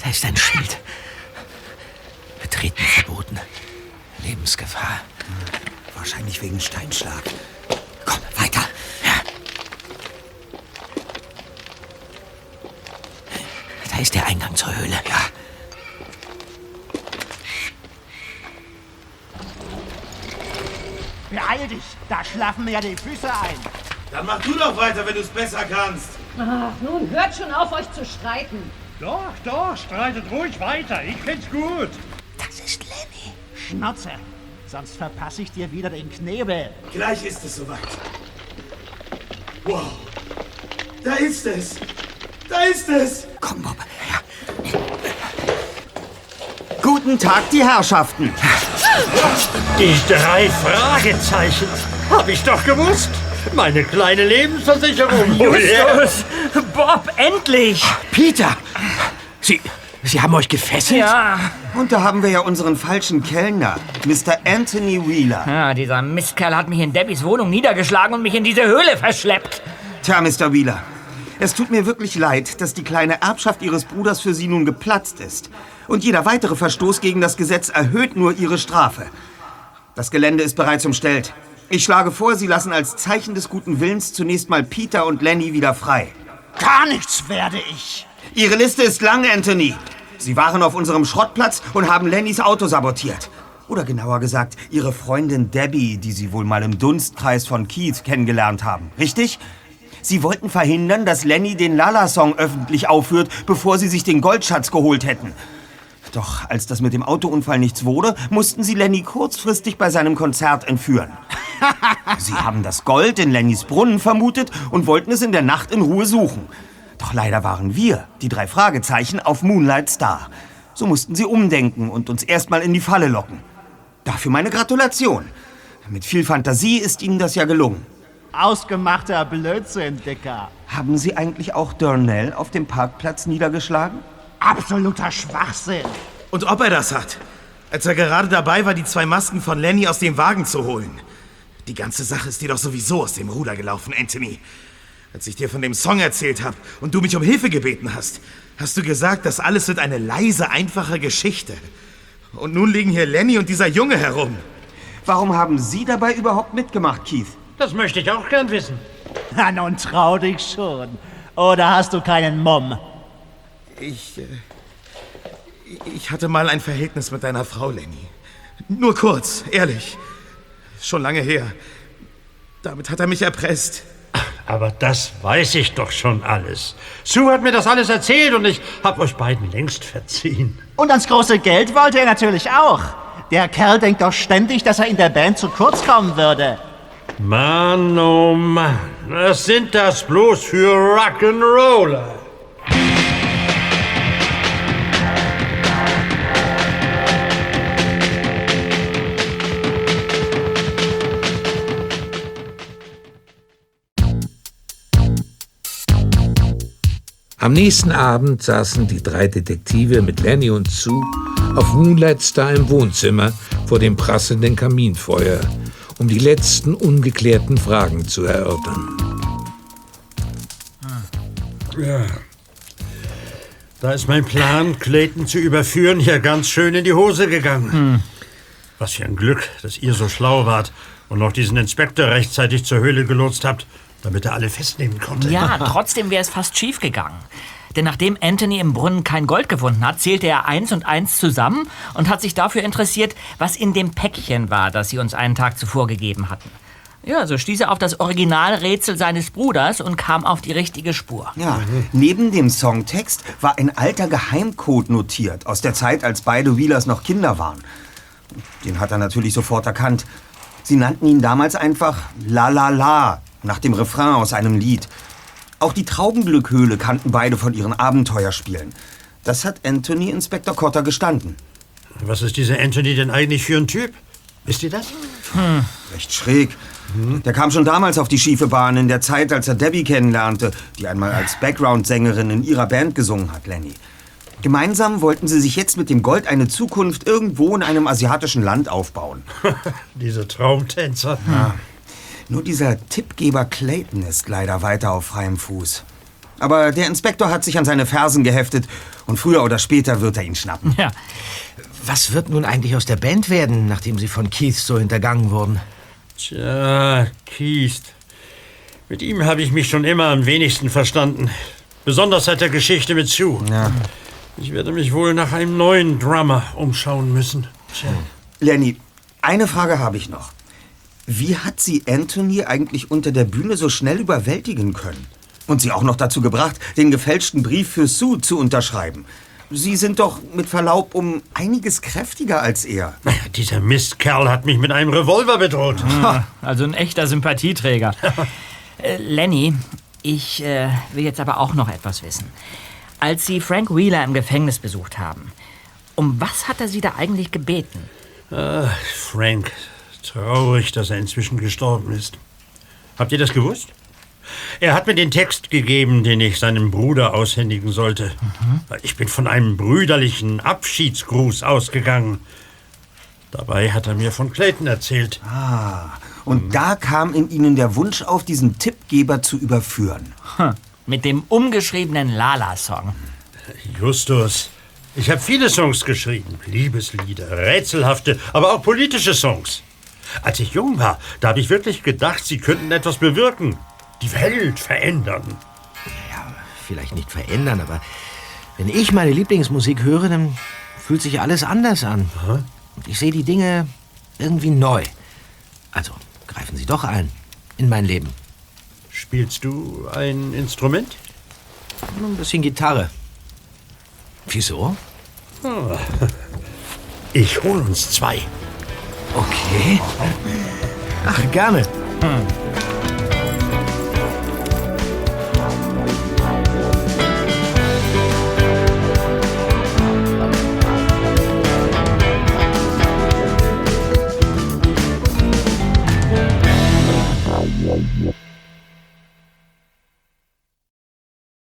Da ist ein Schild. Betreten verboten. Lebensgefahr. Wahrscheinlich wegen Steinschlag. Komm, weiter. Da ist der Eingang zur Höhle. Ja. Beeil dich, da schlafen mir ja die Füße ein. Dann mach du doch weiter, wenn du es besser kannst. Ach, nun hört schon auf, euch zu streiten. Doch, doch, streitet ruhig weiter. Ich find's gut. Schnauze, sonst verpasse ich dir wieder den Knebel. Gleich ist es soweit. Wow. Da ist es. Da ist es. Komm, Bob. Guten Tag, die Herrschaften. Die drei Fragezeichen. Hab ich doch gewusst. Meine kleine Lebensversicherung. [LAUGHS] Justus! Bob, endlich! Peter! Sie, Sie haben euch gefesselt? Ja. Und da haben wir ja unseren falschen Kellner, Mr. Anthony Wheeler. Ja, dieser Mistkerl hat mich in Debbys Wohnung niedergeschlagen und mich in diese Höhle verschleppt. Tja, Mr. Wheeler, Es tut mir wirklich leid, dass die kleine Erbschaft Ihres Bruders für Sie nun geplatzt ist. Und jeder weitere Verstoß gegen das Gesetz erhöht nur Ihre Strafe. Das Gelände ist bereits umstellt. Ich schlage vor, Sie lassen als Zeichen des guten Willens zunächst mal Peter und Lenny wieder frei. Gar nichts werde ich. Ihre Liste ist lang, Anthony. Sie waren auf unserem Schrottplatz und haben Lennys Auto sabotiert. Oder genauer gesagt, Ihre Freundin Debbie, die Sie wohl mal im Dunstkreis von Keith kennengelernt haben. Richtig? Sie wollten verhindern, dass Lenny den Lala-Song öffentlich aufführt, bevor Sie sich den Goldschatz geholt hätten. Doch als das mit dem Autounfall nichts wurde, mussten Sie Lenny kurzfristig bei seinem Konzert entführen. [LAUGHS] Sie haben das Gold in Lennys Brunnen vermutet und wollten es in der Nacht in Ruhe suchen. Doch leider waren wir, die drei Fragezeichen, auf Moonlight Star. So mussten Sie umdenken und uns erstmal in die Falle locken. Dafür meine Gratulation. Mit viel Fantasie ist Ihnen das ja gelungen. Ausgemachter Blödsinn, Dicker. Haben Sie eigentlich auch Darnell auf dem Parkplatz niedergeschlagen? Absoluter Schwachsinn. Und ob er das hat, als er gerade dabei war, die zwei Masken von Lenny aus dem Wagen zu holen. Die ganze Sache ist dir doch sowieso aus dem Ruder gelaufen, Anthony. Als ich dir von dem Song erzählt habe und du mich um Hilfe gebeten hast, hast du gesagt, das alles wird eine leise, einfache Geschichte. Und nun liegen hier Lenny und dieser Junge herum. Warum haben Sie dabei überhaupt mitgemacht, Keith? Das möchte ich auch gern wissen. [LAUGHS] Na, nun trau dich schon. Oder hast du keinen Mumm? Ich. Äh, ich hatte mal ein Verhältnis mit deiner Frau, Lenny. Nur kurz, ehrlich. Schon lange her. Damit hat er mich erpresst. Aber das weiß ich doch schon alles. Sue hat mir das alles erzählt und ich hab euch beiden längst verziehen. Und ans große Geld wollte er natürlich auch. Der Kerl denkt doch ständig, dass er in der Band zu kurz kommen würde. Mann, oh Mann, was sind das bloß für Rock'n'Roller? Am nächsten Abend saßen die drei Detektive mit Lenny und Sue auf Moonlight Star im Wohnzimmer vor dem prasselnden Kaminfeuer, um die letzten ungeklärten Fragen zu erörtern. Ja. Da ist mein Plan, Clayton zu überführen, hier ganz schön in die Hose gegangen. Was für ein Glück, dass ihr so schlau wart und noch diesen Inspektor rechtzeitig zur Höhle gelotst habt, damit er alle festnehmen konnte. Ja, [LAUGHS] trotzdem wäre es fast schief gegangen. Denn nachdem Anthony im Brunnen kein Gold gefunden hat, zählte er eins und eins zusammen und hat sich dafür interessiert, was in dem Päckchen war, das sie uns einen Tag zuvor gegeben hatten. Ja, so stieß er auf das Originalrätsel seines Bruders und kam auf die richtige Spur. Ja, neben dem Songtext war ein alter Geheimcode notiert, aus der Zeit, als beide Wheelers noch Kinder waren. Den hat er natürlich sofort erkannt. Sie nannten ihn damals einfach La La La, nach dem Refrain aus einem Lied. Auch die Traubenglückhöhle kannten beide von ihren Abenteuerspielen. Das hat Anthony Inspektor Cotter gestanden. Was ist dieser Anthony denn eigentlich für ein Typ? Wisst ihr das? Hm. Recht schräg. Der kam schon damals auf die schiefe Bahn, in der Zeit, als er Debbie kennenlernte, die einmal als Background-Sängerin in ihrer Band gesungen hat, Lenny. Gemeinsam wollten sie sich jetzt mit dem Gold eine Zukunft irgendwo in einem asiatischen Land aufbauen. [LAUGHS] Diese Traumtänzer. Ja. Nur dieser Tippgeber Clayton ist leider weiter auf freiem Fuß. Aber der Inspektor hat sich an seine Fersen geheftet und früher oder später wird er ihn schnappen. Ja. Was wird nun eigentlich aus der Band werden, nachdem sie von Keith so hintergangen wurden? Tja, Keith. Mit ihm habe ich mich schon immer am wenigsten verstanden. Besonders seit der Geschichte mit Sue. Ja. Ich werde mich wohl nach einem neuen Drummer umschauen müssen. Tja. Lenny, eine Frage habe ich noch. Wie hat sie Anthony eigentlich unter der Bühne so schnell überwältigen können? Und sie auch noch dazu gebracht, den gefälschten Brief für Sue zu unterschreiben. Sie sind doch mit Verlaub um einiges kräftiger als er. Naja, dieser Mistkerl hat mich mit einem Revolver bedroht. Ha, also ein echter Sympathieträger. äh, Lenny, ich äh, will jetzt aber auch noch etwas wissen. Als Sie Frank Wheeler im Gefängnis besucht haben, um was hat er Sie da eigentlich gebeten? Ah, Frank. Traurig, dass er inzwischen gestorben ist. Habt ihr das gewusst? Er hat mir den Text gegeben, den ich seinem Bruder aushändigen sollte. Ich bin von einem brüderlichen Abschiedsgruß ausgegangen. Dabei hat er mir von Clayton erzählt. Ah, und da kam in Ihnen der Wunsch auf, diesen Tippgeber zu überführen. Hm. Mit dem umgeschriebenen Lala-Song. Justus, ich habe viele Songs geschrieben. Liebeslieder, rätselhafte, aber auch politische Songs. Als ich jung war, da habe ich wirklich gedacht, sie könnten etwas bewirken. Die Welt verändern. Ja, vielleicht nicht verändern, aber wenn ich meine Lieblingsmusik höre, dann fühlt sich alles anders an. Und ich sehe die Dinge irgendwie neu. Also greifen Sie doch ein in mein Leben. Spielst du ein Instrument? Ein bisschen Gitarre. Wieso? Ah. Ich hol uns zwei. Okay. Ach, gerne. Hm. Yeah.